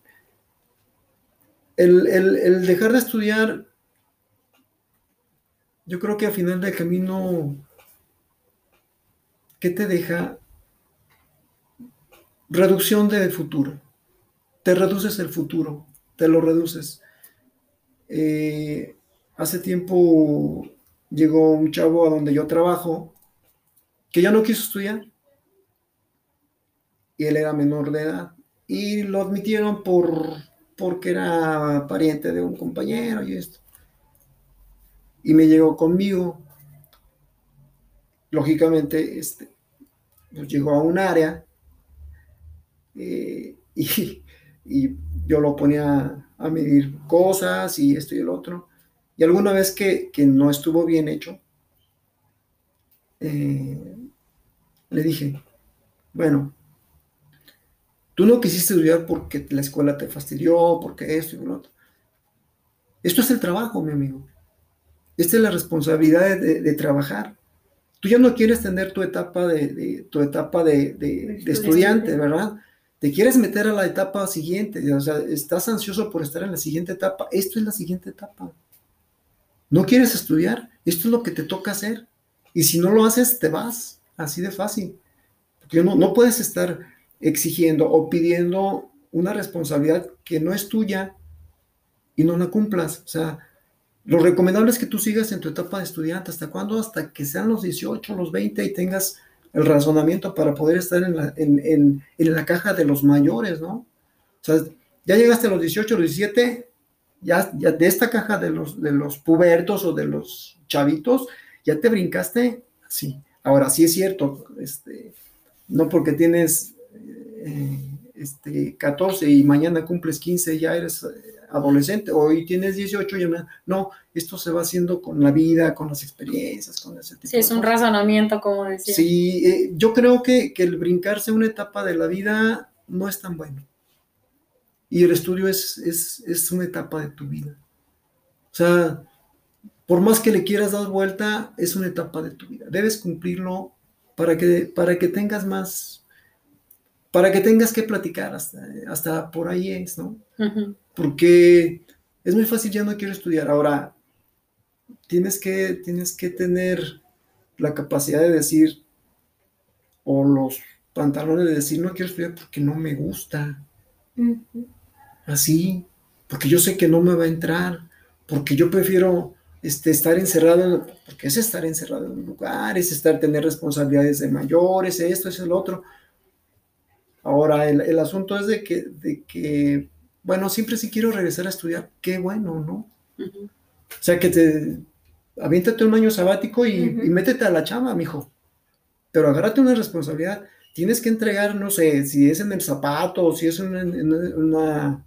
El, el, el dejar de estudiar yo creo que al final del camino, ¿qué te deja? Reducción del futuro. Te reduces el futuro, te lo reduces. Eh, hace tiempo llegó un chavo a donde yo trabajo que ya no quiso estudiar y él era menor de edad y lo admitieron por porque era pariente de un compañero y esto y me llegó conmigo. Lógicamente, este, llegó a un área eh, [laughs] y, yo lo ponía a medir cosas y esto y el otro. Y alguna vez que, no estuvo bien hecho, eh, le dije, bueno, tú no quisiste estudiar porque la escuela te fastidió, porque esto y lo otro. Esto es el trabajo, mi amigo. Esta es la responsabilidad de, trabajar. Tú ya no quieres tener tu etapa de, tu etapa de, estudiante, ¿verdad? Te quieres meter a la etapa siguiente, o sea, estás ansioso por estar en la siguiente etapa. Esto es la siguiente etapa. No quieres estudiar, esto es lo que te toca hacer. Y si no lo haces, te vas, así de fácil. Porque no, no puedes estar exigiendo o pidiendo una responsabilidad que no es tuya y no la cumplas. O sea, lo recomendable es que tú sigas en tu etapa de estudiante. ¿Hasta cuándo? Hasta que sean los 18, los 20 y tengas el razonamiento para poder estar en la, en, la caja de los mayores, ¿no? O sea, ya llegaste a los 18, los 17, ya, ya de esta caja de los, de los pubertos o de los chavitos, ya te brincaste sí. Ahora, sí es cierto, este, no porque tienes eh, este, 14 y mañana cumples 15, ya eres adolescente, hoy tienes 18 y no, esto se va haciendo con la vida, con las experiencias, con ese tipo Sí, es un razonamiento, como decía. Sí, eh, yo creo que, el brincarse una etapa de la vida no es tan bueno. Y el estudio es, es, una etapa de tu vida. O sea, por más que le quieras dar vuelta, es una etapa de tu vida. Debes cumplirlo para que, para que tengas más, para que tengas que platicar, hasta, hasta por ahí es, ¿no? Porque es muy fácil, ya no quiero estudiar. Ahora, tienes que, tienes que tener la capacidad de decir, o los pantalones de decir, no quiero estudiar porque no me gusta. Así, porque yo sé que no me va a entrar, porque yo prefiero este, estar encerrado, porque es estar encerrado en un lugar, es estar, tener responsabilidades de mayores, esto, es el otro. Ahora, el, el asunto es de que, de que bueno, siempre sí quiero regresar a estudiar, qué bueno, ¿no? O sea, que te aviéntate un año sabático y, métete a la chama, mijo. Pero agárrate una responsabilidad. Tienes que entregar, no sé, si es en el zapato o si es una, una,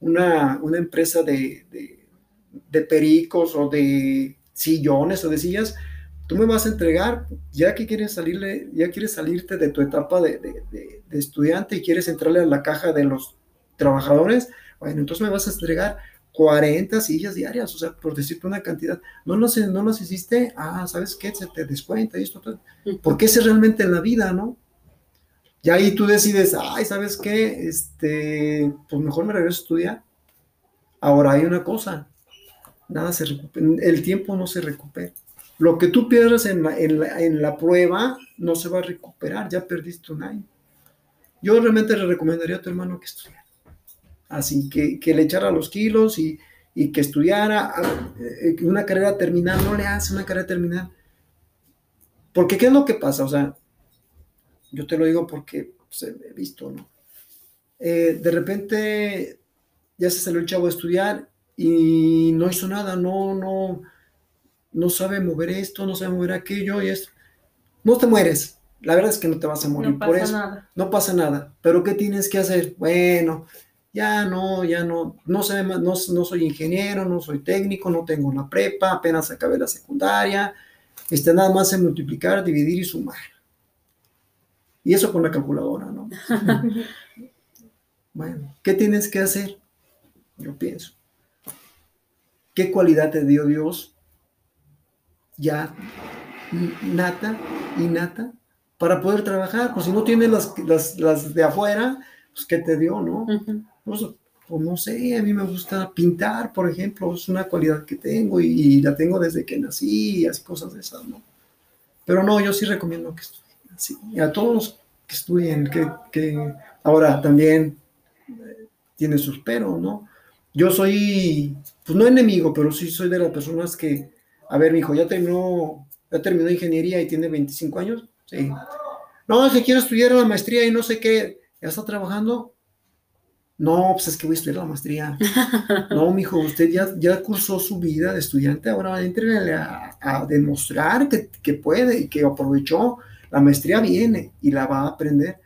una, una empresa de, de, pericos o de sillones o de sillas, tú me vas a entregar, ya que quieres salirle, ya quieres salirte de tu etapa de, de, de, estudiante y quieres entrarle a la caja de los trabajadores, bueno, entonces me vas a entregar 40 sillas diarias, o sea, por decirte una cantidad. No las, no las hiciste, ah, ¿sabes qué? Se te descuenta y esto, porque ese es realmente la vida, ¿no? Y ahí tú decides, ay, ¿sabes qué? Este, pues mejor me regreso a estudiar. Ahora hay una cosa, nada se recupera, el tiempo no se recupera. Lo que tú pierdas en la, en la, en la prueba no se va a recuperar, ya perdiste un año. Yo realmente le recomendaría a tu hermano que estudiara así que, que le echara los kilos y, que estudiara eh, una carrera terminal, no le hace una carrera terminal. Porque ¿qué es lo que pasa? O sea, yo te lo digo porque pues, he visto, ¿no? Eh, de repente ya se salió el chavo a estudiar y no hizo nada, no, no, no sabe mover esto, no sabe mover aquello y esto. No te mueres, la verdad es que no te vas a morir No por eso. nada. No pasa nada, pero ¿qué tienes que hacer? Bueno, ya no, ya no, no sé, más, no, no soy ingeniero, no soy técnico, no tengo una prepa, apenas acabé la secundaria, este, nada más sé multiplicar, dividir y sumar. Y eso con la calculadora, ¿no? [laughs] bueno, ¿qué tienes que hacer? Yo pienso. ¿Qué cualidad te dio Dios ya nata, innata, para poder trabajar? Pues si no tienes las, las, las de afuera, pues ¿qué te dio, no? Ujú. Pues, pues, no sé, a mí me gusta pintar, por ejemplo, es una cualidad que tengo y, la tengo desde que nací y así cosas de esas, ¿no? Pero no, yo sí recomiendo que estudien, así, y a todos los que estudien, que, que ahora también eh, tiene sus peros, ¿no? Yo soy, pues no enemigo, pero sí soy de las personas que, a ver, mi hijo, ya terminó, ya terminó ingeniería y tiene 25 años, sí. No, si quiero estudiar la maestría y no sé qué, ¿ya está trabajando? No, pues es que voy a estudiar la maestría. [laughs] No, mijo, usted ya, ya cursó su vida de estudiante, ahora entre a, a demostrar que, que puede y que aprovechó. La maestría viene y la va a aprender.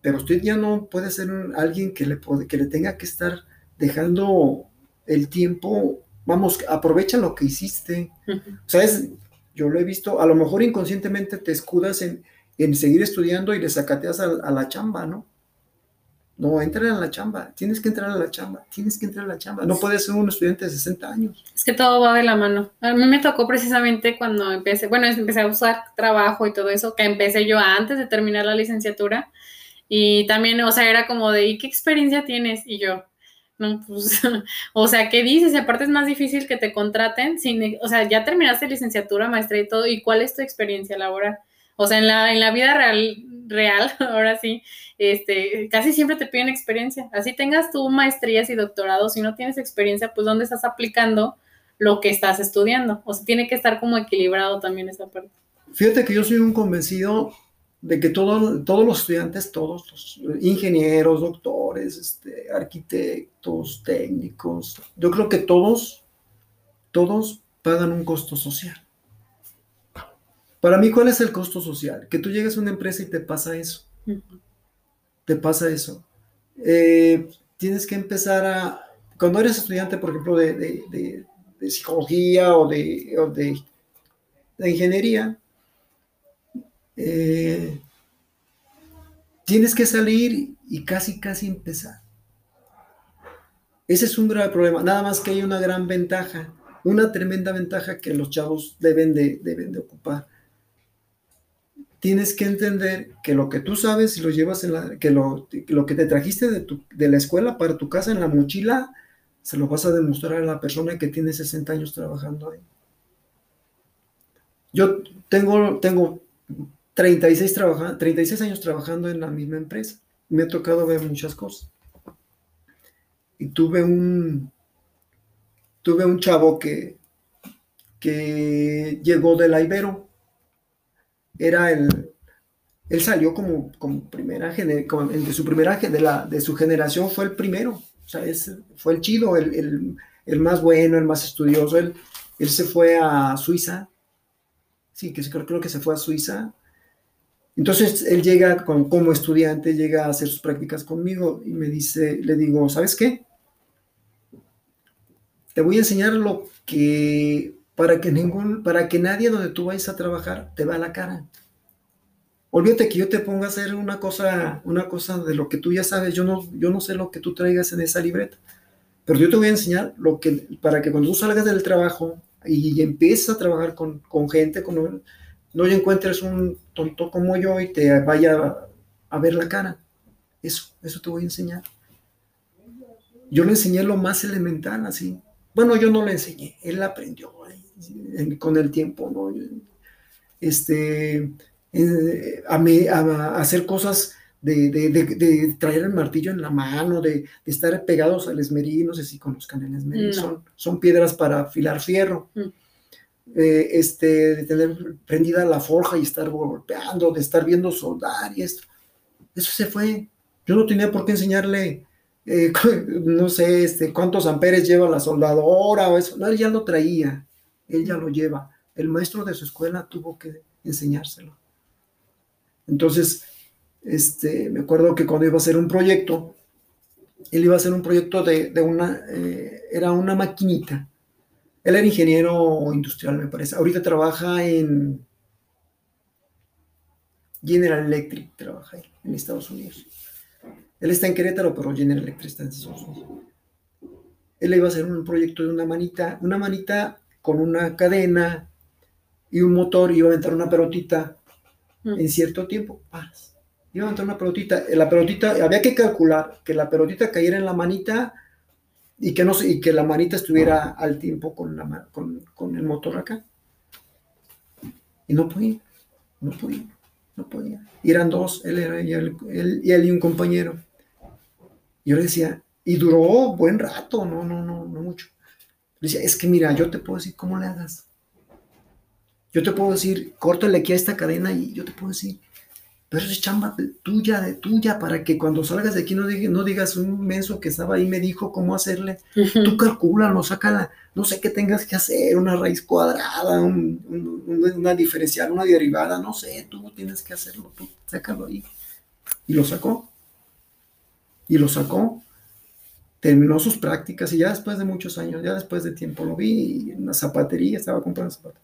Pero usted ya no puede ser alguien que le, puede- que le tenga que estar dejando el tiempo. Vamos, aprovecha lo que hiciste. Ujú. ¿Sabes? Yo lo he visto, a lo mejor inconscientemente te escudas en, en seguir estudiando y le sacateas a, a la chamba, ¿no? No, entra a la chamba, tienes que entrar a la chamba, tienes que entrar a la chamba. No puedes ser un estudiante de 60 años. Es que todo va de la mano. A mí me tocó precisamente cuando empecé, bueno, empecé a usar trabajo y todo eso, que empecé yo antes de terminar la licenciatura. Y también, o sea, era como de, ¿y qué experiencia tienes? Y yo, no, pues, [laughs] o sea, ¿qué dices? Y aparte es más difícil que te contraten sin, o sea, ya terminaste licenciatura, maestría y todo, ¿y cuál es tu experiencia laboral? O sea, en la, en la vida real, real, [laughs] ahora sí, este, casi siempre te piden experiencia. Así tengas tú maestrías y doctorados, si no tienes experiencia, pues ¿dónde estás aplicando lo que estás estudiando? O sea, tiene que estar como equilibrado también esa parte. Fíjate que yo soy un convencido de que todo- todos los estudiantes, todos los ingenieros, doctores, este, arquitectos, técnicos, yo creo que todos, todos pagan un costo social. Para mí, ¿cuál es el costo social? Que tú llegues a una empresa y te pasa eso. Te pasa eso. Eh, tienes que empezar a, cuando eres estudiante, por ejemplo, de, de- de- de psicología o de, o de, de ingeniería, eh, tienes que salir y casi, casi empezar. Ese es un grave problema. Nada más que hay una gran ventaja, una tremenda ventaja que los chavos deben de, deben de ocupar. Tienes que entender que lo que tú sabes y lo llevas en la, que lo, lo que te trajiste de, tu- de la escuela para tu casa en la mochila, se lo vas a demostrar a la persona que tiene 60 años trabajando ahí. Yo tengo, tengo 36, trabaja- 36 años trabajando en la misma empresa. Me ha tocado ver muchas cosas. Y tuve un, tuve un chavo que, que llegó de la Ibero. Era el, él salió como, como primera, como de su primera, de, la, de su generación fue el primero. O sea, es- fue el chido, el, el- el más bueno, el más estudioso. Él, él se fue a Suiza. Sí, que creo, creo que se fue a Suiza. Entonces él llega con- como estudiante, llega a hacer sus prácticas conmigo y me dice, le digo, ¿sabes qué? Te voy a enseñar lo que para que ningún, para que nadie donde tú vayas a trabajar te vea la cara. Olvídate que yo te ponga a hacer una cosa, una cosa de lo que tú ya sabes. Yo no, yo no sé lo que tú traigas en esa libreta, pero yo te voy a enseñar lo que, para que cuando tú salgas del trabajo y empieces a trabajar con, con gente, con, no encuentres un tonto como yo y te vaya a, a ver la cara. Eso, eso te voy a enseñar. Yo le enseñé lo más elemental, así. Bueno, yo no le enseñé, él aprendió en- con el tiempo, ¿no? Este, eh, a, me- a- a hacer cosas de, de- de- de traer el martillo en la mano, de, estar pegados al esmeril, no sé si conozcan el esmeril, No. son, son piedras para afilar fierro. Mm. eh, este, de tener prendida la forja y estar golpeando, de estar viendo soldar y esto. Eso se fue. Yo no tenía por qué enseñarle, eh, [laughs] no sé, este, cuántos amperes lleva la soldadora o eso. No, él ya lo traía, él ya lo lleva. El maestro de su escuela tuvo que enseñárselo. Entonces, este, me acuerdo que cuando iba a hacer un proyecto, él iba a hacer un proyecto de, una, eh, era una maquinita. Él era ingeniero industrial, me parece. Ahorita trabaja en General Electric, trabaja en Estados Unidos. Él está en Querétaro, pero General Electric está en Estados Unidos. Él iba a hacer un proyecto de una manita, una manita con una cadena y un motor, iba a aventar una pelotita mm. en cierto tiempo. Paras iba a entrar una pelotita, la pelotita, había que calcular que la pelotita cayera en la manita y que, no, y que la manita estuviera al tiempo con, la, con, el motor acá. Y no podía, no podía, no podía. Y eran dos, él, era, y él, y él y un compañero. Yo le decía, y duró buen rato, no, no, no, no mucho. Le decía, es que mira, yo te puedo decir cómo le hagas. Yo te puedo decir, córtale aquí a esta cadena y yo te puedo decir, pero es chamba tuya, de tuya, para que cuando salgas de aquí no, no digas un menso que estaba ahí me dijo cómo hacerle. Tú calcula, saca no sé qué tengas que hacer, una raíz cuadrada, una diferencial, una derivada, no sé, tú tienes que hacerlo, tú sácalo ahí. Y lo sacó. Y lo sacó. Terminó sus prácticas y ya después de muchos años, ya después de tiempo lo vi en una zapatería, estaba comprando zapatos.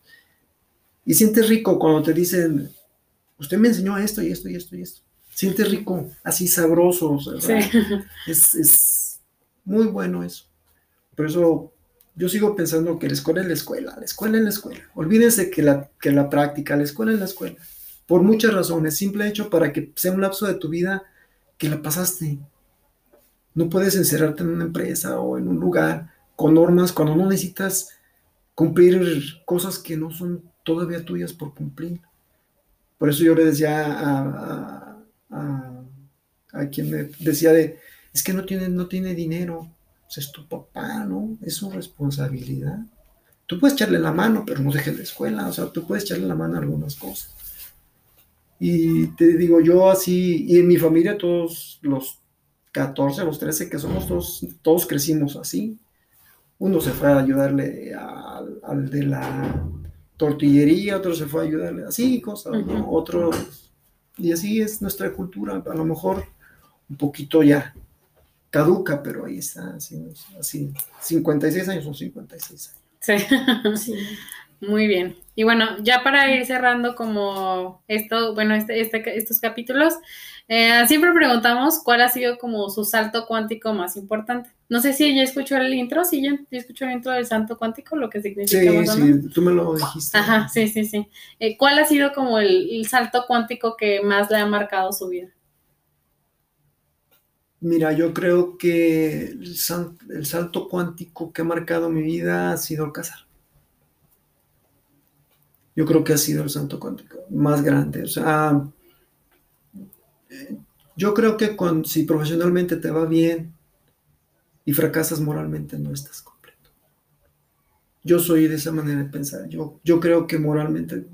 Y sientes rico cuando te dicen, usted me enseñó esto y esto y esto y esto. Siente rico, así sabroso. [laughs] Es, muy bueno eso. Por eso yo sigo pensando que la escuela es la escuela, la escuela es la escuela. Olvídense que la, que la práctica, la escuela es la escuela. Por muchas razones, simple hecho para que sea un lapso de tu vida que la pasaste. No puedes encerrarte en una empresa o en un lugar con normas cuando no necesitas cumplir cosas que no son todavía tuyas por cumplir. Por eso yo le decía a, a, quien me decía de, es que no tiene, no tiene dinero, es tu papá, ¿no? Es su responsabilidad. Tú puedes echarle la mano, pero no dejes la escuela, o sea, tú puedes echarle la mano a algunas cosas. Y te digo, yo así, y en mi familia todos los 14, los 13 que somos, todos, todos crecimos así. Uno se fue a ayudarle al de la tortillería, otro se fue a ayudarle, así cosas, Otros, y así es nuestra cultura, a lo mejor un poquito ya caduca, pero ahí está, así, así 56 años o 56 años. [laughs] Sí. Muy bien. Y bueno, ya para ir cerrando como esto, bueno, este, este, estos capítulos, eh, siempre preguntamos cuál ha sido como su salto cuántico más importante. No sé si ya escuchó el intro, si ya, escuchó el intro del salto cuántico, lo que significa. Sí, sí, tú me lo dijiste. Ajá, sí, sí, sí. Eh, ¿Cuál ha sido como el, salto cuántico que más le ha marcado su vida? Mira, yo creo que el, el salto cuántico que ha marcado mi vida ha sido el casar yo creo que ha sido el salto cuántico más grande. O sea, yo creo que si profesionalmente te va bien y fracasas moralmente, no estás completo. Yo soy de esa manera de pensar. Yo, yo creo que moralmente,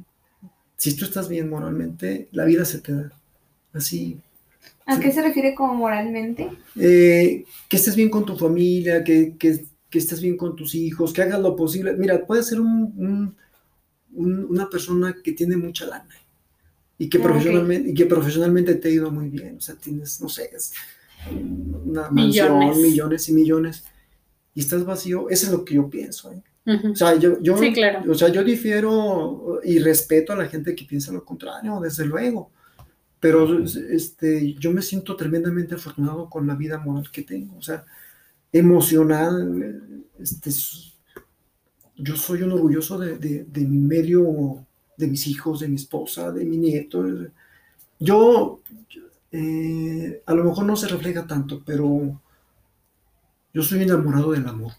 si tú estás bien moralmente, la vida se te da. Así. ¿A qué se refiere como moralmente? Eh, que estés bien con tu familia, que, que, estés bien con tus hijos, que hagas lo posible. Mira, puede ser un una persona que tiene mucha lana y que, ah, profesionalmente, y que profesionalmente te ha ido muy bien. O sea, tienes, no sé, una mansión, millones. y millones, y estás vacío. Eso es lo que yo pienso. ¿eh? O sea, yo, yo, o sea, yo difiero y respeto a la gente que piensa lo contrario, desde luego. Pero este, yo me siento tremendamente afortunado con la vida moral que tengo. O sea, emocional, este, yo soy un orgulloso de, mi medio, de mis hijos, de mi esposa, de mi nieto. Yo, eh, a lo mejor no se refleja tanto, pero yo soy enamorado del amor.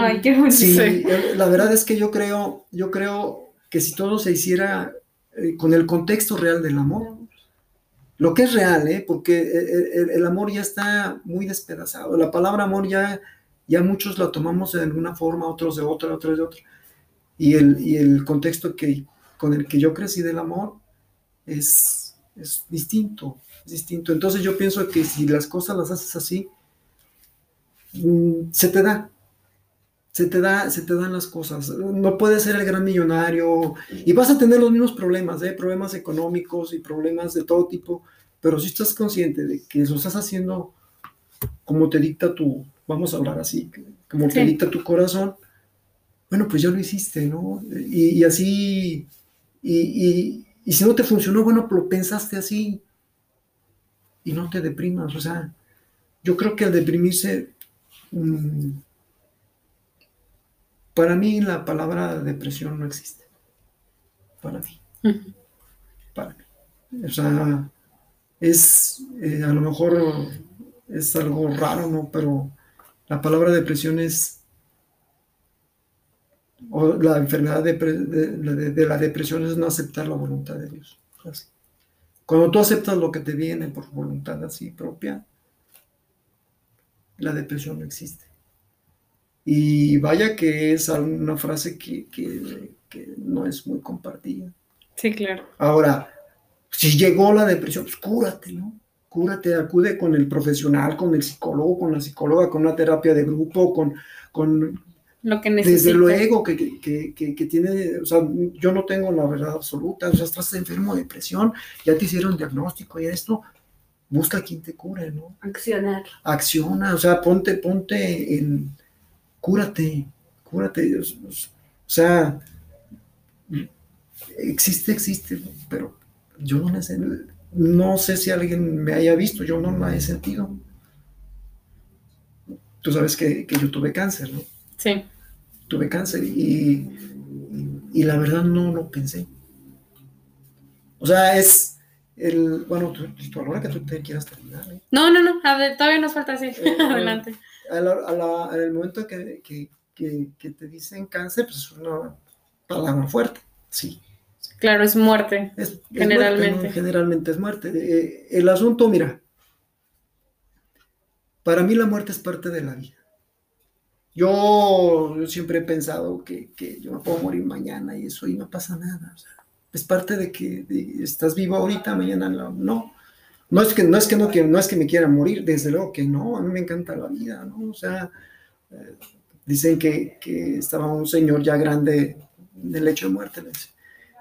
Ay, qué bonito. Sí, eh, la verdad es que yo creo, yo creo que si todo se hiciera eh, con el contexto real del amor, lo que es real, ¿eh? porque el, amor ya está muy despedazado. La palabra amor ya ya muchos la tomamos de alguna forma, otros de otra, otros de otra. Y el, y el contexto que, con el que yo crecí del amor es, es distinto, es distinto. Entonces yo pienso que si las cosas las haces así, mm, se te da, se te, da, se te dan las cosas. No puedes ser el gran millonario y vas a tener los mismos problemas, ¿eh? problemas económicos y problemas de todo tipo, pero si estás consciente de que lo estás haciendo como te dicta tu, vamos a hablar así, como te dicta tu corazón, bueno, pues ya lo hiciste, ¿no? Y, así, y, si no te funcionó, bueno, lo pensaste así y no te deprimas, o sea, yo creo que al deprimirse... Mm, para mí la palabra depresión no existe. Para mí. Para mí. O sea, es eh, a lo mejor es algo raro, ¿no? Pero la palabra depresión es o la enfermedad de, la depresión es no aceptar la voluntad de Dios. Cuando tú aceptas lo que te viene por voluntad así propia, la depresión no existe. Y vaya que es una frase que, no es muy compartida. Sí, claro. Ahora, si llegó la depresión, pues cúrate, ¿no? Cúrate, acude con el profesional, con el psicólogo, con la psicóloga, con una terapia de grupo, con... con lo que. Desde luego que, que, tiene, o sea, yo no tengo la verdad absoluta, o sea, estás enfermo de depresión, ya te hicieron diagnóstico y esto, busca a quien te cure, ¿no? Accionar. Acciona, o sea, ponte, ponte en cúrate, cúrate. O sea, existe, existe, pero yo no, sé, no sé si alguien me haya visto, yo no la he sentido. Tú sabes que, yo tuve cáncer, ¿no? Sí. Tuve cáncer y, y, la verdad no lo pensé. O sea, es el, bueno, tú, a la hora que tú te quieras terminar. ¿eh? No, no, no, todavía nos falta así. Eh, [laughs] Adelante en el momento que, te dicen cáncer, pues es una palabra fuerte, sí. Claro, es muerte, generalmente. Generalmente es muerte. Eh, el asunto, mira, para mí la muerte es parte de la vida. Yo, siempre he pensado que, yo me puedo morir mañana y eso y no pasa nada. es parte de que estás vivo ahorita, mañana no. No es que no, es que no, no es que me quiera morir, desde luego que no, a mí me encanta la vida, ¿no? O sea, eh, dicen que, estaba un señor ya grande en el lecho de muerte.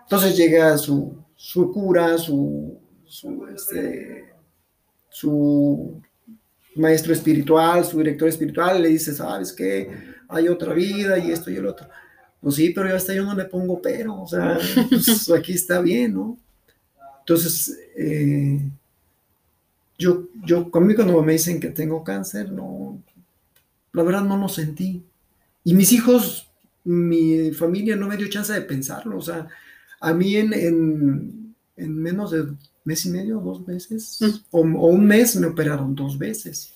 Entonces llega su, su cura, su, su, este, su maestro espiritual, su director espiritual, le dice, ¿sabes qué? Hay otra vida y esto y el otro. Pues sí, pero yo hasta yo no le pongo pero, o sea, pues [laughs] aquí está bien, ¿no? Entonces, eh, yo, yo, conmigo cuando me dicen que tengo cáncer, no, la verdad no lo sentí. Y mis hijos, mi familia no me dio chance de pensarlo. O sea, a mí en, menos de mes y medio, dos meses, mm. o, un mes me operaron dos veces.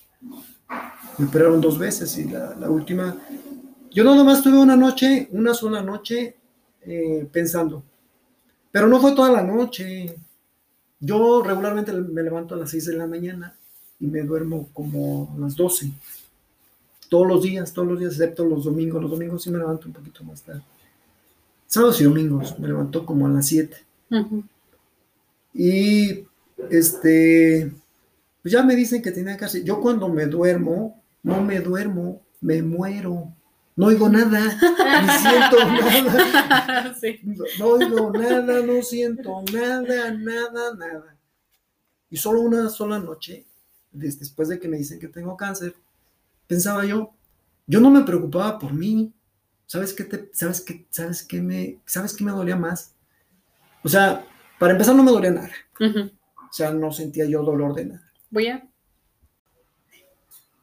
Me operaron dos veces y la, última, yo no nomás tuve una noche, una sola noche eh, pensando, pero no fue toda la noche, yo regularmente me levanto a las 6 de la mañana y me duermo como a las 12. Todos los días, todos los días, excepto los domingos. Los domingos sí me levanto un poquito más tarde. Sábados y domingos me levanto como a las 7. Y este, pues ya me dicen que tenía hacer. Yo cuando me duermo, no me duermo, me muero no oigo nada, [laughs] ni siento nada. [laughs] No, oigo nada, no siento nada, nada, nada. Y solo una sola noche, después de que me dicen que tengo cáncer, pensaba yo, yo no me preocupaba por mí. ¿Sabes qué te, sabes qué, sabes qué me, sabes qué me dolía más? O sea, para empezar no me dolía nada. O sea, no sentía yo dolor de nada. Voy a.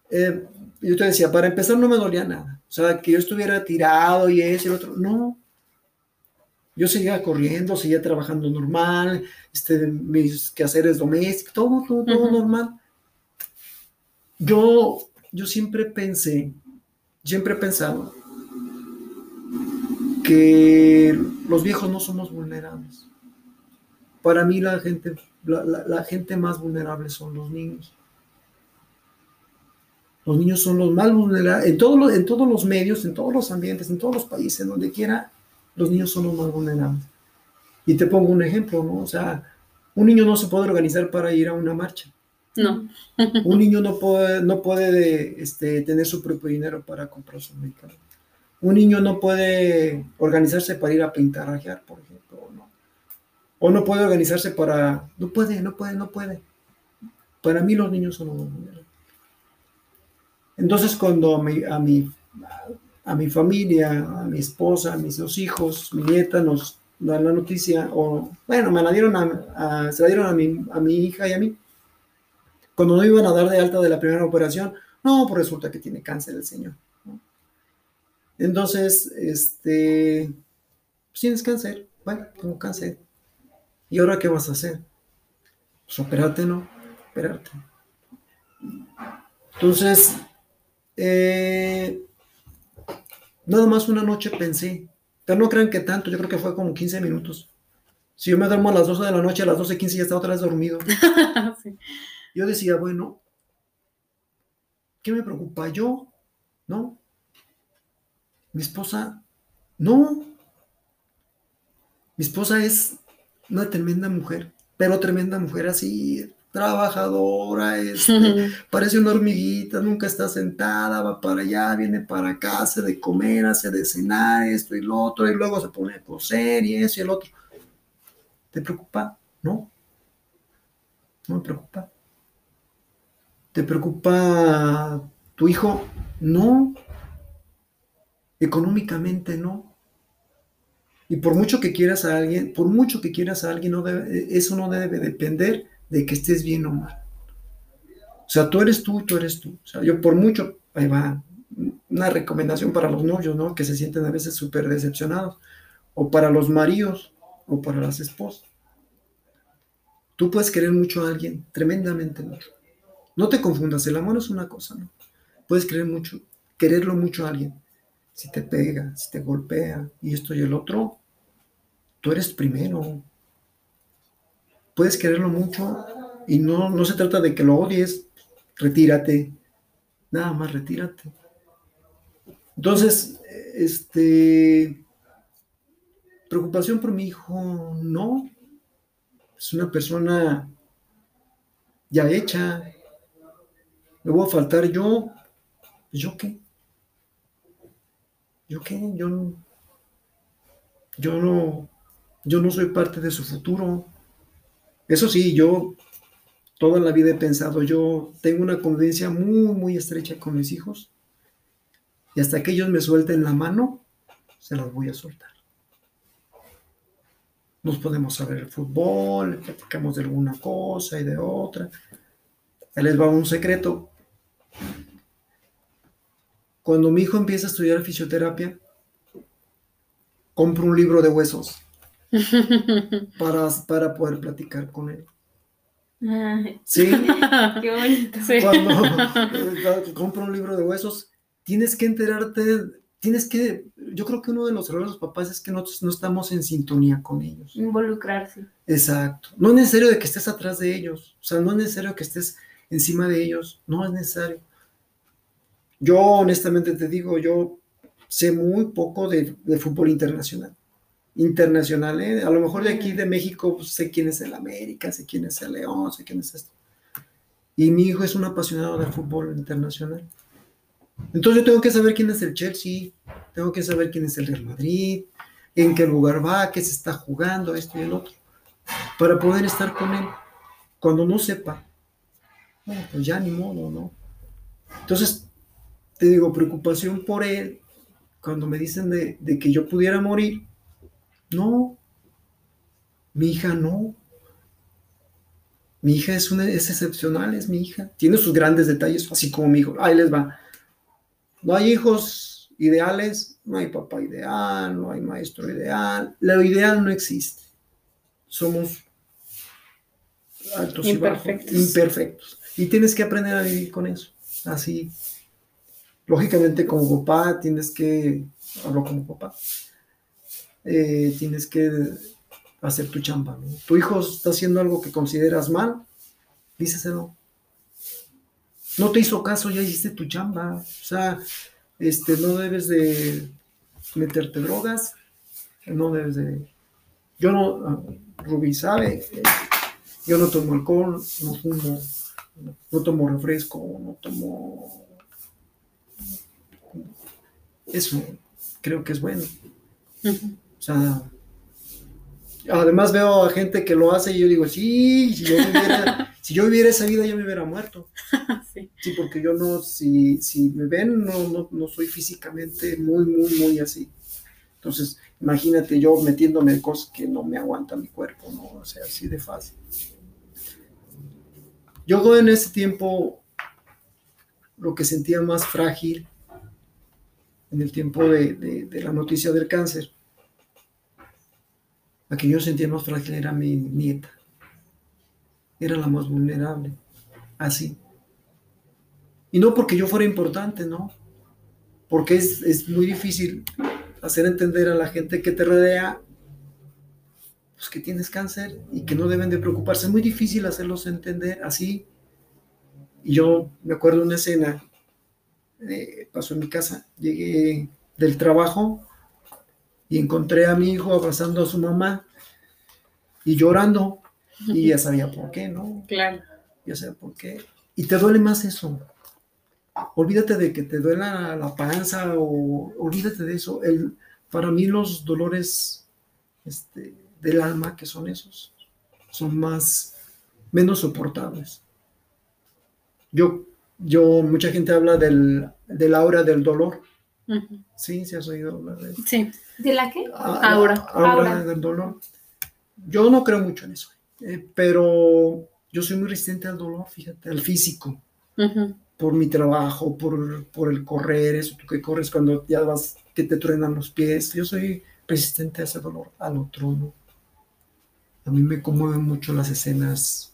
Eh, yo te decía, para empezar no me dolía nada. O sea, que yo estuviera tirado y ese y el otro. No. Yo seguía corriendo, seguía trabajando normal, este, mis quehaceres domésticos, todo, todo, todo normal. Yo, yo siempre pensé, siempre he pensado que los viejos no somos vulnerables. Para mí la gente, la gente más vulnerable son los niños. Los niños son los más vulnerables, en, en todos los medios, en todos los ambientes, en todos los países, donde quiera, los niños son los más vulnerables. Y te pongo un ejemplo, ¿no? O sea, un niño no se puede organizar para ir a una marcha. No. [laughs] un niño no puede, no puede este, tener su propio dinero para comprar su medicamento. Un niño no puede organizarse para ir a pintar, por ejemplo. O no puede organizarse para... No puede, no puede, no puede. Para mí los niños son los Entonces cuando a mi, a mi, a mi familia, a mi esposa, a mis dos hijos, mi nieta nos da la noticia, o bueno, me la dieron a, se la dieron a mi, a mi hija y a mí, cuando no iban a dar de alta de la primera operación, no, pues resulta que tiene cáncer el señor. Entonces, este, pues tienes cáncer, bueno, tengo cáncer. ¿Y ahora qué vas a hacer? Pues operarte, ¿no? Operarte. Entonces, eh, nada más una noche pensé, pero no crean que tanto, yo creo que fue como 15 minutos. Si yo me duermo a las 12 de la noche, a las 12.15 ya estaba otra vez dormido. [laughs] Yo decía, bueno, ¿qué me preocupa yo? ¿No? Mi esposa, no. Mi esposa es una tremenda mujer, pero tremenda mujer así, trabajadora, este, [laughs] parece una hormiguita, nunca está sentada, va para allá, viene para acá, hace de comer, hace de cenar, esto y lo otro, y luego se pone a coser y eso y el otro. ¿Te preocupa? No. No me preocupa. ¿Te preocupa tu hijo? No. Económicamente no. Y por mucho que quieras a alguien, por mucho que quieras a alguien, eso no debe depender de que estés bien o mal. O sea, tú eres tú, tú eres tú. O sea, yo por mucho, ahí va, una recomendación para los novios, ¿no? Que se sienten a veces súper decepcionados. O para los maridos, o para las esposas. Tú puedes querer mucho a alguien, tremendamente mucho. No te confundas, el amor es una cosa, ¿no? Puedes querer mucho, quererlo mucho a alguien. Si te pega, si te golpea, y esto y el otro, tú eres primero puedes quererlo mucho y no, no se trata de que lo odies, retírate, nada más retírate. Entonces, este, preocupación por mi hijo, no, es una persona ya hecha, me voy a faltar yo, ¿yo qué? ¿Yo qué? Yo no, yo no, yo no soy parte de su futuro. Eso sí, yo toda la vida he pensado, yo tengo una convivencia muy, muy estrecha con mis hijos y hasta que ellos me suelten la mano, se las voy a soltar. Nos podemos saber el fútbol, platicamos de alguna cosa y de otra. Ahí les va un secreto. Cuando mi hijo empieza a estudiar fisioterapia, compro un libro de huesos. [laughs] para, para poder platicar con él. Sí. [laughs] Qué bonito. Cuando [laughs] compro un libro de huesos, tienes que enterarte, tienes que, yo creo que uno de los errores de los papás es que nosotros no estamos en sintonía con ellos. Involucrarse. Exacto. No es necesario de que estés atrás de ellos, o sea, no es necesario que estés encima de ellos, no es necesario. Yo honestamente te digo, yo sé muy poco de fútbol internacional internacional, ¿eh? A lo mejor de aquí de México pues, sé quién es el América, sé quién es el León, sé quién es esto. Y mi hijo es un apasionado del fútbol internacional. Entonces yo tengo que saber quién es el Chelsea, tengo que saber quién es el Real Madrid, en qué lugar va, qué se está jugando, esto y el otro, para poder estar con él. Cuando no sepa, bueno, pues ya ni modo, ¿no? Entonces, te digo, preocupación por él, cuando me dicen de, de que yo pudiera morir, no, mi hija no. Mi hija es, una, es excepcional, es mi hija. Tiene sus grandes detalles, así como mi hijo. Ahí les va. No hay hijos ideales, no hay papá ideal, no hay maestro ideal. Lo ideal no existe. Somos altos imperfectos. y bajos, imperfectos. Y tienes que aprender a vivir con eso. Así. Lógicamente, como papá, tienes que. Hablo como papá eh, tienes que hacer tu chamba. Tu hijo está haciendo algo que consideras mal, díseselo. No te hizo caso, ya hiciste tu chamba. O sea, este, no debes de meterte drogas, no debes de... Yo no, ah, Rubí sabe, yo no tomo alcohol, no fumo, no tomo refresco, no tomo... Eso creo que es bueno. O sea, además veo a gente que lo hace y yo digo, sí, si yo viviera, [laughs] si yo viviera esa vida ya me hubiera muerto. [laughs] Sí. porque yo no, si, si me ven, no, no, no soy físicamente muy, muy, muy así. Entonces, imagínate yo metiéndome cosas que no me aguanta mi cuerpo, ¿no? O sea, así de fácil. Yo en ese tiempo lo que sentía más frágil en el tiempo de, la noticia del cáncer, la que yo sentía más frágil era mi nieta. Era la más vulnerable, así. Y no porque yo fuera importante, no. Porque es, es muy difícil hacer entender a la gente que te rodea pues que tienes cáncer y que no deben de preocuparse. Es muy difícil hacerlos entender así. Y yo me acuerdo una escena, eh, pasó en mi casa, llegué del trabajo y encontré a mi hijo abrazando a su mamá y llorando. Y ya sabía por qué, ¿no? Claro. Ya sabía por qué. Y te duele más eso olvídate de que te duela la panza o olvídate de eso. El, para mí los dolores este, del alma, que son esos, son más, menos soportables. Yo, yo, mucha gente habla del, del aura del dolor. Sí, ¿se has oído hablar de eso? Sí. ¿De la qué? Ah, aura. aura. del dolor. Yo no creo mucho en eso, eh, pero yo soy muy resistente al dolor, fíjate, al físico por mi trabajo, por, el correr, eso tú que corres cuando ya vas, que te truenan los pies. Yo soy resistente a ese dolor, al otro no. A mí me conmueven mucho las escenas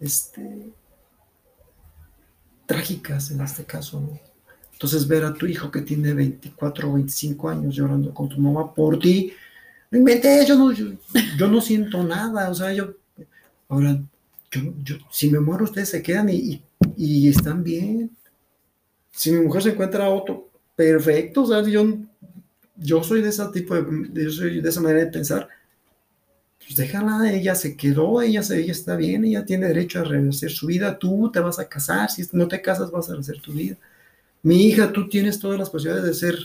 este, trágicas en este caso. Entonces ver a tu hijo que tiene 24 o 25 años llorando con tu mamá por ti, no inventé, yo no, yo, no siento nada, o sea, yo, ahora, yo, si me muero ustedes se quedan y y están bien. Si mi mujer se encuentra otro, perfecto, o sea, yo, yo soy de ese tipo de, yo soy de esa manera de pensar, pues déjala, ella se quedó, ella, se, ella está bien, ella tiene derecho a rehacer su vida, tú te vas a casar, si no te casas vas a rehacer tu vida. Mi hija, tú tienes todas las posibilidades de ser,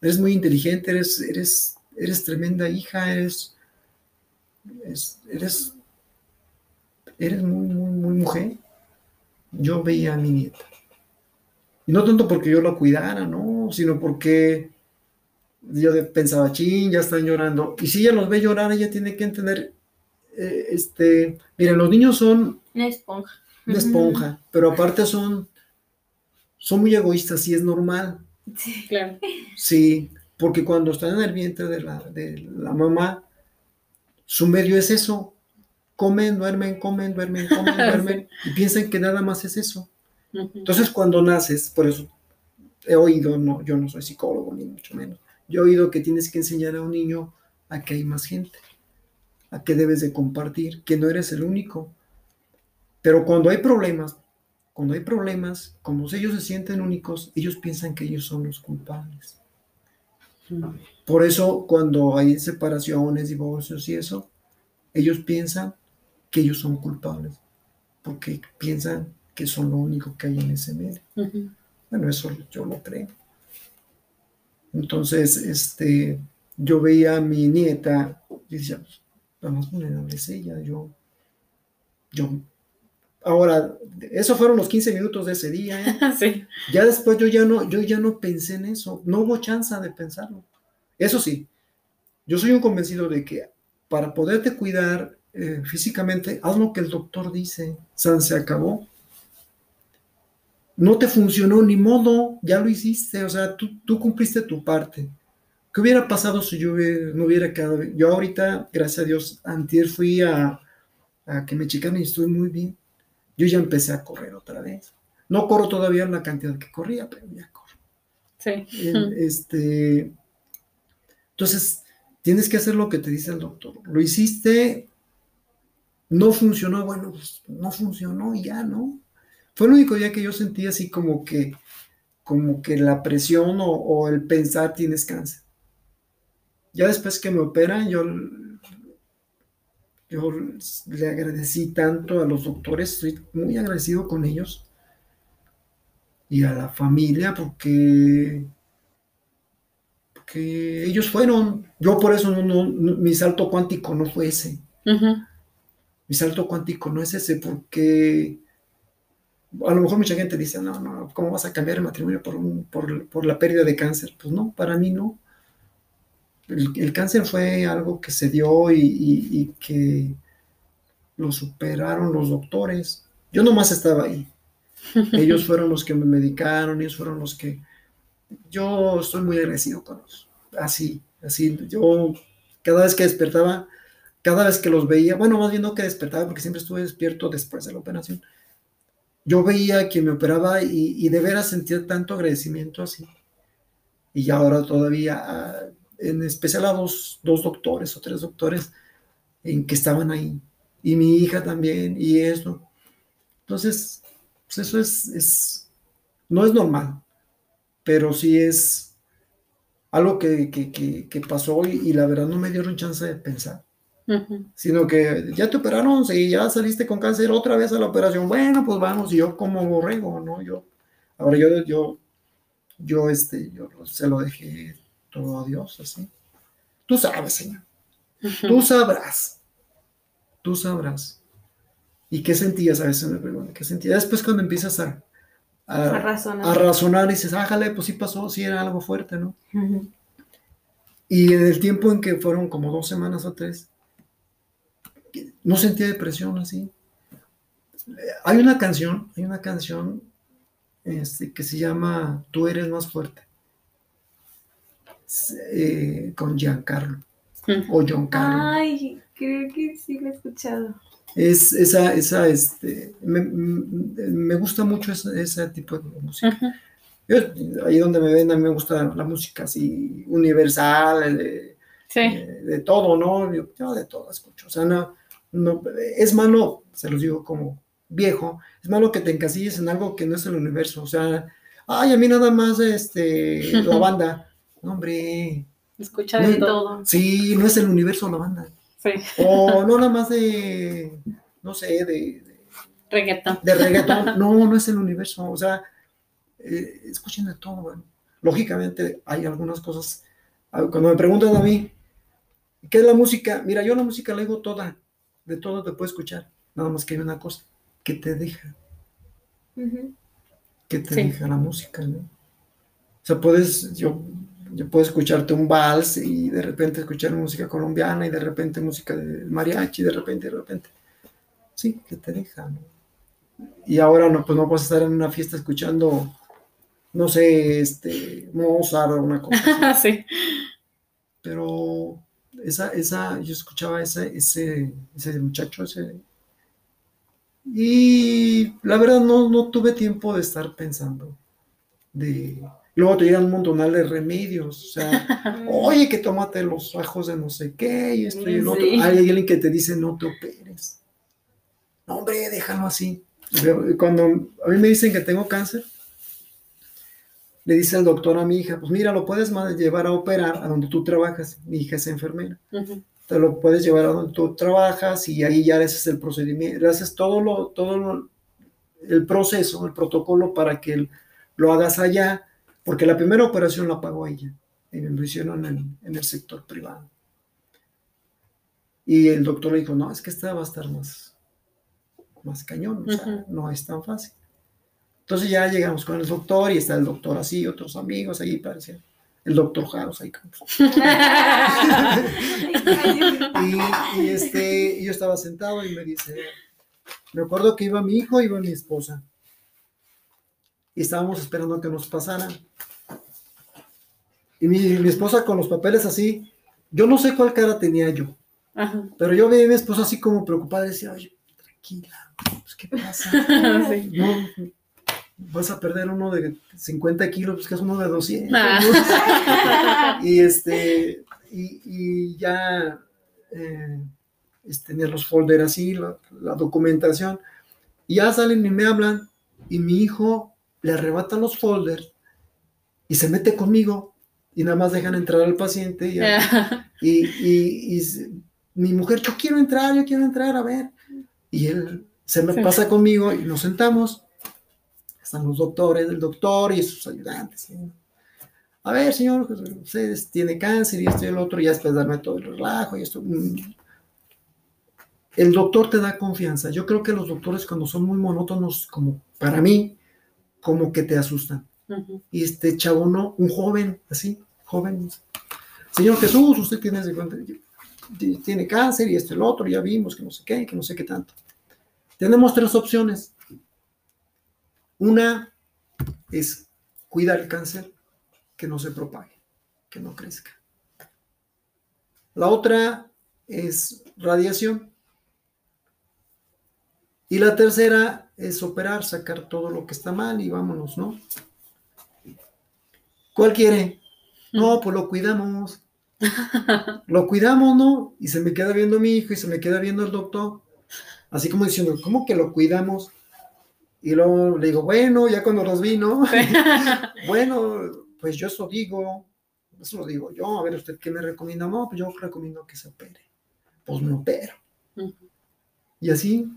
eres muy inteligente, eres, eres, eres tremenda hija, eres, eres, eres muy, muy, muy mujer yo veía a mi nieta. Y no tanto porque yo la cuidara, no, sino porque yo pensaba, ching, ya están llorando. Y si ella los ve llorar, ella tiene que entender, eh, este, miren, los niños son... Una esponja. Una esponja, pero aparte son, son muy egoístas y es normal. Sí, claro. Sí, porque cuando están en el vientre de la, de la mamá, su medio es eso, comen, duermen, comen, duermen, comen, [laughs] duermen, y piensan que nada más es eso. Entonces, cuando naces, por eso he oído, no, yo no soy psicólogo, ni mucho menos, yo he oído que tienes que enseñar a un niño a que hay más gente, a que debes de compartir, que no eres el único. Pero cuando hay problemas, cuando hay problemas, como ellos se sienten únicos, ellos piensan que ellos son los culpables. Por eso, cuando hay separaciones, divorcios y eso, ellos piensan que ellos son culpables, porque piensan que son lo único que hay en ese medio. Bueno, eso yo lo creo. Entonces, este, yo veía a mi nieta y decía, pues, la más vulnerable es ella, yo, yo. Ahora, esos fueron los 15 minutos de ese día. ¿eh? [laughs] Ya después yo ya no, yo ya no pensé en eso, no hubo chance de pensarlo. Eso sí, yo soy un convencido de que para poderte cuidar eh, físicamente, haz lo que el doctor dice, San se acabó. No te funcionó ni modo, ya lo hiciste, o sea, tú, cumpliste tu parte. ¿Qué hubiera pasado si yo no hubiera quedado? Yo ahorita, gracias a Dios, antier fui a, que me checaran y estoy muy bien. Yo ya empecé a correr otra vez. No corro todavía la cantidad que corría, pero ya corro. Sí. Este, entonces, tienes que hacer lo que te dice el doctor. Lo hiciste, no funcionó, bueno, pues no funcionó y ya, ¿no? Fue el único día que yo sentí así como que, como que la presión o, el pensar tienes cáncer. ya después que me operan, yo, yo le agradecí tanto a los doctores, estoy muy agradecido con ellos y a la familia porque, porque ellos fueron, yo por eso no, mi salto cuántico no fue ese. Mi salto cuántico no es ese porque a lo mejor mucha gente dice, no, no, ¿cómo vas a cambiar el matrimonio por, por, la pérdida de cáncer? Pues no, para mí no. El, cáncer fue algo que se dio y, que lo superaron los doctores. Yo nomás estaba ahí. [laughs] Ellos fueron los que me medicaron, ellos fueron los que... Yo estoy muy agradecido con ellos. Así, así. Yo cada vez que despertaba, cada vez que los veía, bueno, más bien no que despertaba porque siempre estuve despierto después de la operación yo veía que me operaba y, de veras sentía tanto agradecimiento así. Y ahora todavía, ah, en especial a dos, doctores o tres doctores en que estaban ahí. Y mi hija también, y eso. Entonces, pues eso es, es, no es normal, pero sí es algo que, que, pasó y, y, la verdad no me dieron chance de pensar sino que ya te operaron, si ya saliste con cáncer otra vez a la operación, bueno, pues vamos, y yo como borrego, ¿no? Yo, ahora yo, yo, yo, este, yo se lo dejé todo a Dios, así. Tú sabes, Señor, tú sabrás, tú sabrás. ¿Y qué sentías? A veces me pregunto, ¿qué sentías? Después cuando empiezas a, a, razonar. a razonar. y dices, ájale, pues sí pasó, sí era algo fuerte, ¿no? Y en el tiempo en que fueron como dos semanas o tres, no sentía depresión así. Hay una canción, hay una canción este, que se llama Tú eres más fuerte, eh, con Giancarlo o John Carlo. Ay, creo que sí lo he escuchado. Es esa, esa, este, me, gusta mucho ese, tipo de música. ahí donde me ven, a mí me gusta la música así universal, de, de, todo, ¿no? Yo, de todo escucho. O sea, no, no, es malo, se los digo como viejo, es malo que te encasilles en algo que no es el universo. O sea, ay, a mí nada más este, la [laughs] banda. No, hombre. Escucha de todo. Sí, no es el universo la banda. Sí. O no nada más de, no sé, de... reggaetón. De reggaetón. No, no es el universo. O sea, eh, escuchen de todo. Bueno. Lógicamente hay algunas cosas. Cuando me preguntan a mí, ¿qué es la música? Mira, yo la música la digo toda de todo te puede escuchar. Nada más que hay una cosa, que te deja. Que te deja la música, ¿no? O sea, puedes, yo, yo puedo escucharte un vals y de repente escuchar música colombiana y de repente música de mariachi, de repente, de repente. Sí, que te deja, ¿no? Y ahora no, pues no puedes estar en una fiesta escuchando, no sé, este, Mozart o una cosa. [laughs] sí. Pero esa, esa, yo escuchaba ese, ese, ese muchacho, ese, y la verdad no, no tuve tiempo de estar pensando. De, luego te llegan un montonal de remedios, o sea, [laughs] oye, que tómate los ajos de no sé qué, y esto y el otro. Hay alguien que te dice, no te operes. No, hombre, déjalo así. Cuando a mí me dicen que tengo cáncer, le dice el doctor a mi hija, pues mira, lo puedes llevar a operar a donde tú trabajas. Mi hija es enfermera. Te lo puedes llevar a donde tú trabajas y ahí ya haces el procedimiento, haces todo, lo, todo el proceso, el protocolo para que lo hagas allá, porque la primera operación la pagó ella y me lo hicieron en, en, el sector privado. Y el doctor le dijo, no, es que esta va a estar más, más cañón, o sea, no es tan fácil. Entonces ya llegamos con el doctor y está el doctor así, otros amigos ahí, parecía el doctor Jaros ahí. [laughs] y, y, este, yo estaba sentado y me dice, me acuerdo que iba mi hijo, iba mi esposa. Y estábamos esperando que nos pasara. Y mi, esposa con los papeles así, yo no sé cuál cara tenía yo, pero yo vi a mi esposa así como preocupada, decía, oye, tranquila, pues, ¿qué pasa? [laughs] No, vas a perder uno de 50 kilos, pues que es uno de 200. Ah. [laughs] y este, y, ya eh, tener los folders así, la, documentación. Y ya salen y me hablan, y mi hijo le arrebata los folders y se mete conmigo y nada más dejan entrar al paciente y, [laughs] y, y, mi mujer, yo quiero entrar, yo quiero entrar, a ver. Y él se me pasa conmigo y nos sentamos. Están los doctores, el doctor y sus ayudantes. A ver, señor, usted tiene cáncer y esto y el otro, y ya después darme todo el relajo y esto. Mm. El doctor te da confianza. Yo creo que los doctores cuando son muy monótonos, como para mí, como que te asustan. Y este chavo no, un joven, así, joven. Señor Jesús, usted tiene, tiene cáncer y este el otro, ya vimos que no sé qué, que no sé qué tanto. Tenemos tres opciones. Una es cuidar el cáncer, que no se propague, que no crezca. La otra es radiación. Y la tercera es operar, sacar todo lo que está mal y vámonos, ¿no? ¿Cuál quiere? No, pues lo cuidamos. [laughs] Lo cuidamos, ¿no? Y se me queda viendo mi hijo y se me queda viendo el doctor. Así como diciendo, ¿cómo que lo cuidamos? Y luego le digo, bueno, ya cuando nos vino, [laughs] [laughs] bueno, pues yo eso digo, eso lo digo yo, a ver usted qué me recomienda, no, pues yo recomiendo que se opere, pues me opero. Y así,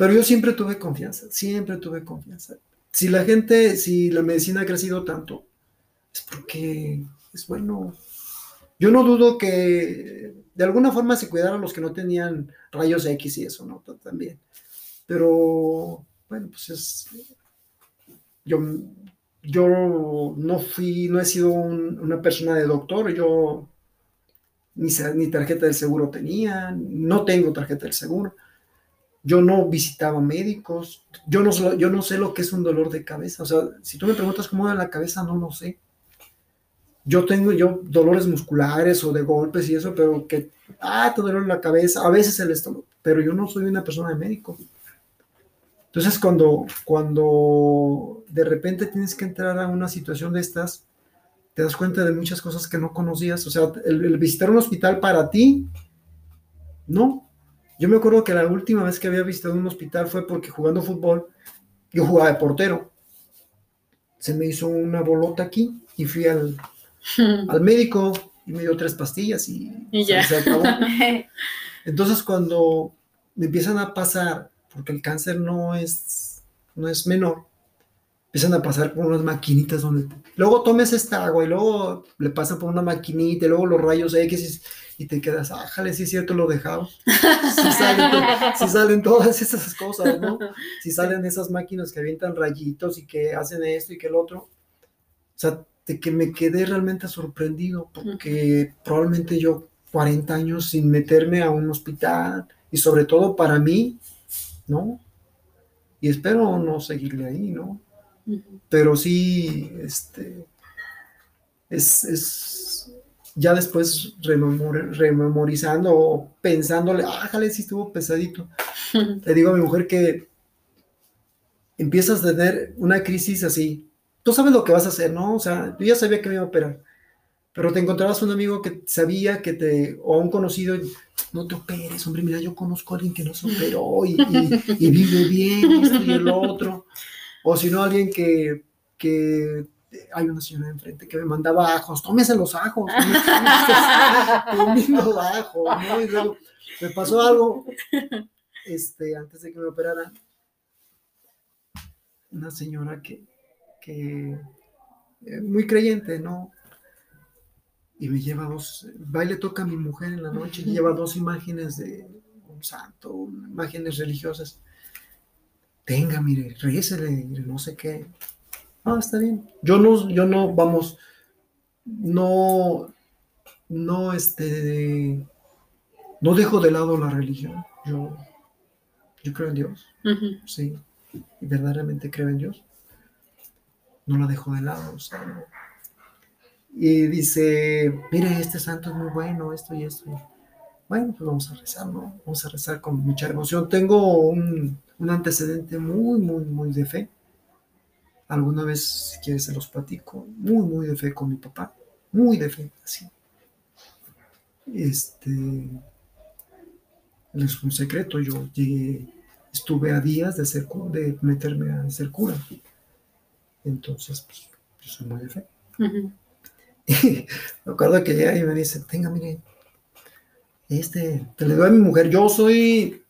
pero yo siempre tuve confianza, siempre tuve confianza. Si la gente, si la medicina ha crecido tanto, es porque es bueno. Yo no dudo que de alguna forma se cuidaran los que no tenían rayos X y eso, ¿no? También. Pero, bueno, pues es... Yo, yo no fui, no he sido una persona de doctor, yo ni, ni tarjeta del seguro tenía, no tengo tarjeta del seguro yo no visitaba médicos, yo no, yo no sé lo que es un dolor de cabeza, o sea, si tú me preguntas cómo era la cabeza, no lo sé yo tengo yo dolores musculares o de golpes y eso, pero que, ah, te duele la cabeza, a veces el estómago, pero yo no soy una persona de médico. Entonces, cuando, cuando de repente tienes que entrar a una situación de estas, te das cuenta de muchas cosas que no conocías. O sea, el, visitar un hospital para ti, no. Yo me acuerdo que la última vez que había visitado un hospital fue porque jugando fútbol, yo jugaba de portero. Se me hizo una bolota aquí y fui al, [laughs] al médico y me dio tres pastillas y, ya. Se acabó. [laughs] Entonces cuando me empiezan a pasar, porque el cáncer no es, no es menor, empiezan a pasar por unas maquinitas donde luego tomes esta agua y luego le pasan por una maquinita y luego los rayos X y, te quedas, ah, jale, sí es cierto, lo dejamos. Si salen, si salen todas esas cosas, ¿no? Si salen esas máquinas que avientan rayitos y que hacen esto y que el otro. O sea, que me quedé realmente sorprendido, porque probablemente yo 40 años sin meterme a un hospital, y sobre todo para mí, ¿no? Y espero no seguirle ahí, ¿no? Pero sí, este, es, es ya después rememorizando o pensándole, ájale, si estuvo pesadito. [laughs] Le digo a mi mujer que empiezas a tener una crisis así, tú sabes lo que vas a hacer, ¿no? O sea, yo ya sabía que me iba a operar, pero te encontrabas un amigo que sabía que te, o un conocido, no te operes, hombre, mira, yo conozco a alguien que no se operó y, vive bien, esto y el otro. O si no, alguien que, que hay una señora enfrente que me mandaba ajos, tómese los ajos, comiendo [laughs] ajos, ¿no? Y luego me pasó algo, este, antes de que me operaran, una señora que, que eh, muy creyente, ¿no? Y me lleva dos, baile toca a mi mujer en la noche y lleva dos imágenes de un santo, imágenes religiosas. Tenga, mire, récele, no sé qué. Ah, está bien. Yo no, yo no, vamos, no, no, este, no dejo de lado la religión. Yo, yo creo en Dios. Sí, y verdaderamente creo en Dios no la dejó de lado. Y dice, mire, este santo es muy bueno, esto y esto. Bueno, pues vamos a rezar, ¿no? Vamos a rezar con mucha emoción. Tengo un, antecedente muy, muy, muy de fe. Alguna vez, si quieres, se los platico. Muy, muy de fe con mi papá. Muy de fe, así. Este. Es un secreto. Yo llegué, estuve a días de, ser, de meterme a ser cura. Entonces, pues, yo soy muy de fe. [laughs] me acuerdo que llega y me dice, tenga, mire, este, te le doy a mi mujer, yo soy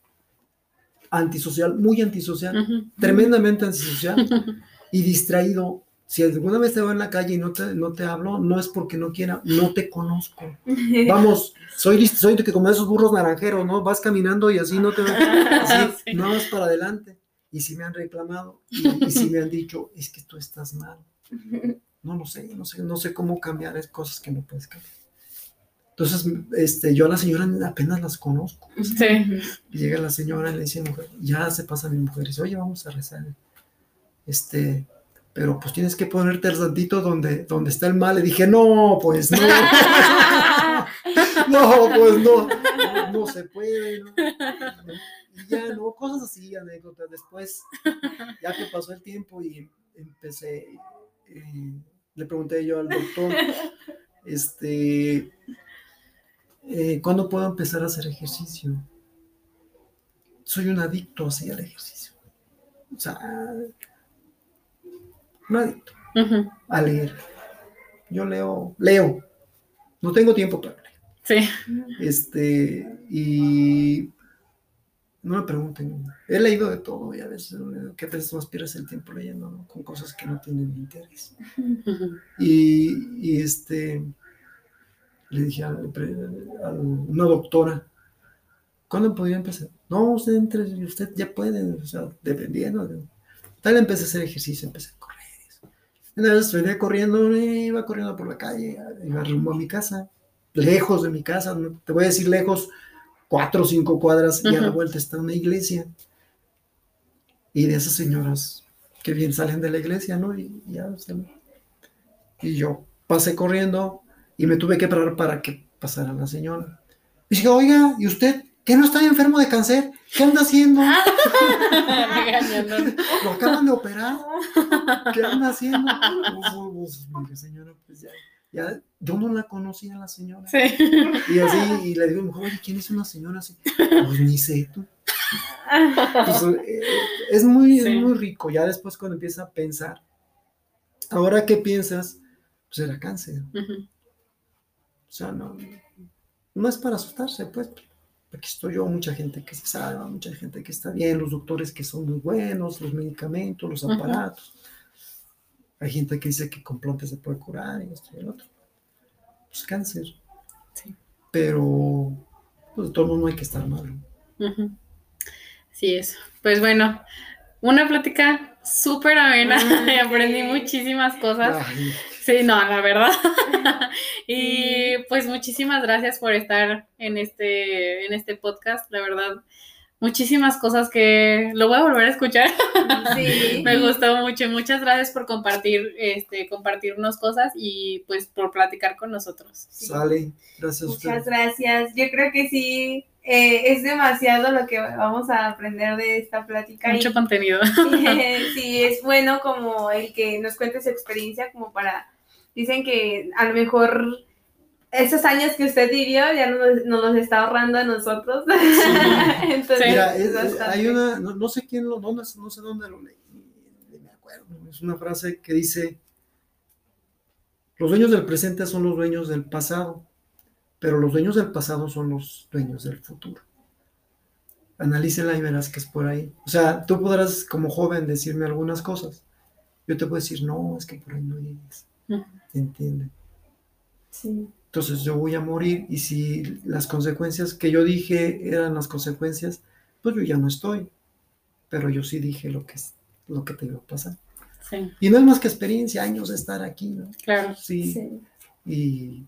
antisocial, muy antisocial, tremendamente antisocial y distraído. Si alguna vez te veo en la calle y no te, no te hablo, no es porque no quiera, no te conozco. [laughs] Vamos, soy, soy de que como esos burros naranjeros, ¿no? Vas caminando y así no te [laughs] así, no vas para adelante. Y si me han reclamado y, y si me han dicho, es que tú estás mal. [laughs] No lo sé, no sé, no sé cómo cambiar, es cosas que no puedes cambiar. Entonces, este, yo a la señora apenas las conozco. Sí. Y llega la señora y le dice, mujer, ya se pasa mi mujer. Y dice, oye, vamos a rezar. Este, pero pues tienes que ponerte el santito donde, donde está el mal. Le dije, no, pues no. [laughs] no, pues no. No, se puede. ¿no? Y ya, no, cosas así, anécdotas. Después, ya que pasó el tiempo y empecé, eh, le pregunté yo al doctor, este, eh, ¿cuándo puedo empezar a hacer ejercicio? Soy un adicto así al ejercicio. O sea, un adicto a leer. Yo leo, leo. No tengo tiempo para leer. Sí. Este, y no me pregunten. He leído de todo y a veces, que a veces más pierdes el tiempo leyendo, Con cosas que no tienen interés. y, y este, le dije a, una doctora, ¿cuándo podría empezar? No, usted entre, usted ya puede, o sea, dependiendo. Tal empecé a hacer ejercicio, empecé a correr. Una vez venía corriendo, iba corriendo por la calle, iba rumbo a mi casa, lejos de mi casa, te voy a decir lejos, cuatro o cinco cuadras, y a la vuelta está una iglesia. Y de esas señoras que bien salen de la iglesia, ¿no? Y, ya, y yo pasé corriendo, y me tuve que parar para que pasara la señora. Y dije, oiga, ¿y usted qué no está enfermo de cáncer? ¿Qué anda haciendo? [laughs] Lo acaban de operar. ¿Qué anda haciendo? Pues, señora, ya, ya, yo no la conocía a la señora. Sí. Y así, y le digo, oye, ¿quién es una señora así? Pues ni sé tú. Pues, eh, es, muy, es muy rico, ya después cuando empieza a pensar, ahora qué piensas, pues era cáncer. O sea, no, no es para asustarse, pues, porque estoy yo, mucha gente que se salva, mucha gente que está bien, los doctores que son muy buenos, los medicamentos, los aparatos. Hay gente que dice que con plantas se puede curar y esto y el otro. Pues cáncer. Sí. Pero, pues, todo mundo hay que estar mal. Sí, eso. Pues bueno, una plática súper amena, [laughs] aprendí muchísimas cosas. Sí, no, la verdad. [laughs] y pues muchísimas gracias por estar en este, en este podcast, la verdad. Muchísimas cosas que lo voy a volver a escuchar. [laughs] Sí. [laughs] Me gustó mucho. Muchas gracias por compartir, este, compartirnos cosas y pues por platicar con nosotros. Sale, gracias. Muchas gracias. Yo creo que sí, eh, es demasiado lo que vamos a aprender de esta plática. Mucho contenido. [laughs] [laughs] sí, es bueno como el que nos cuente su experiencia como para, dicen que a lo mejor esos años que usted vivió ya nos, nos los está ahorrando a nosotros. [laughs] Entonces, Mira, hay una, no, sé quién lo, no, no sé dónde lo leí, me acuerdo, es una frase que dice, los dueños del presente son los dueños del pasado pero los dueños del pasado son los dueños del futuro. Analícela y verás que es por ahí. O sea, tú podrás como joven decirme algunas cosas. Yo te puedo decir, no, es que por ahí no llegues. ¿Entienden? Sí. Entonces yo voy a morir y si las consecuencias que yo dije eran las consecuencias, pues yo ya no estoy. Pero yo sí dije lo que, lo que te iba a pasar. Sí. Y no es más que experiencia, años de estar aquí, ¿no? Claro. Sí. sí. Y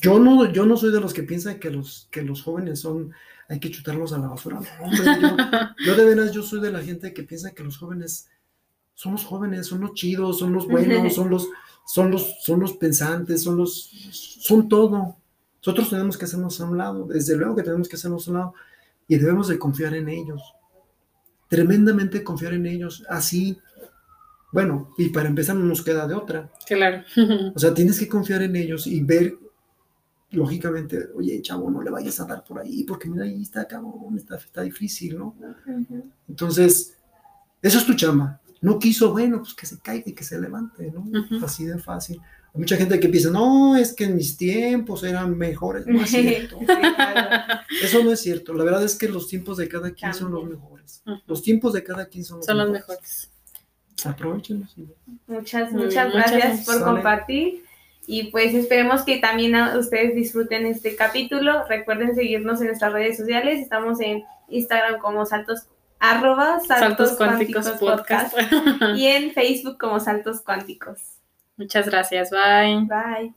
yo no, yo no soy de los que piensan que los, que los jóvenes son, hay que chutarlos a la basura. [laughs] yo, de veras, yo soy de la gente que piensa que los jóvenes son los jóvenes, son los chidos, son los buenos, [laughs] son los, son los, son los pensantes, son los, son todo. Nosotros tenemos que hacernos a un lado, desde luego que tenemos que hacernos a un lado y debemos de confiar en ellos. Tremendamente confiar en ellos. Así, bueno, y para empezar no nos queda de otra. Claro. o sea, tienes que confiar en ellos y ver lógicamente, oye, chavo, no le vayas a dar por ahí, porque mira, ahí está, cabrón, está, está difícil, ¿no? Entonces, eso es tu chama. No quiso, bueno, pues que se caiga y que se levante, ¿no? Así de fácil. Hay mucha gente que piensa, no, es que en mis tiempos eran mejores. No es [laughs] cierto. Eso no es cierto. La verdad es que los tiempos de cada quien son los mejores. Los tiempos de cada quien son los son mejores. los mejores. Aprovechenlos. Muchas, muchas bien, gracias muchas- por Sale. compartir. Y pues esperemos que también a- ustedes disfruten este capítulo. Recuerden seguirnos en nuestras redes sociales. Estamos en Instagram como saltos, arroba saltos, Saltos cuánticos, Cuánticos Podcast. podcast. [laughs] Y en Facebook como saltos cuánticos. Muchas gracias. Bye. Bye.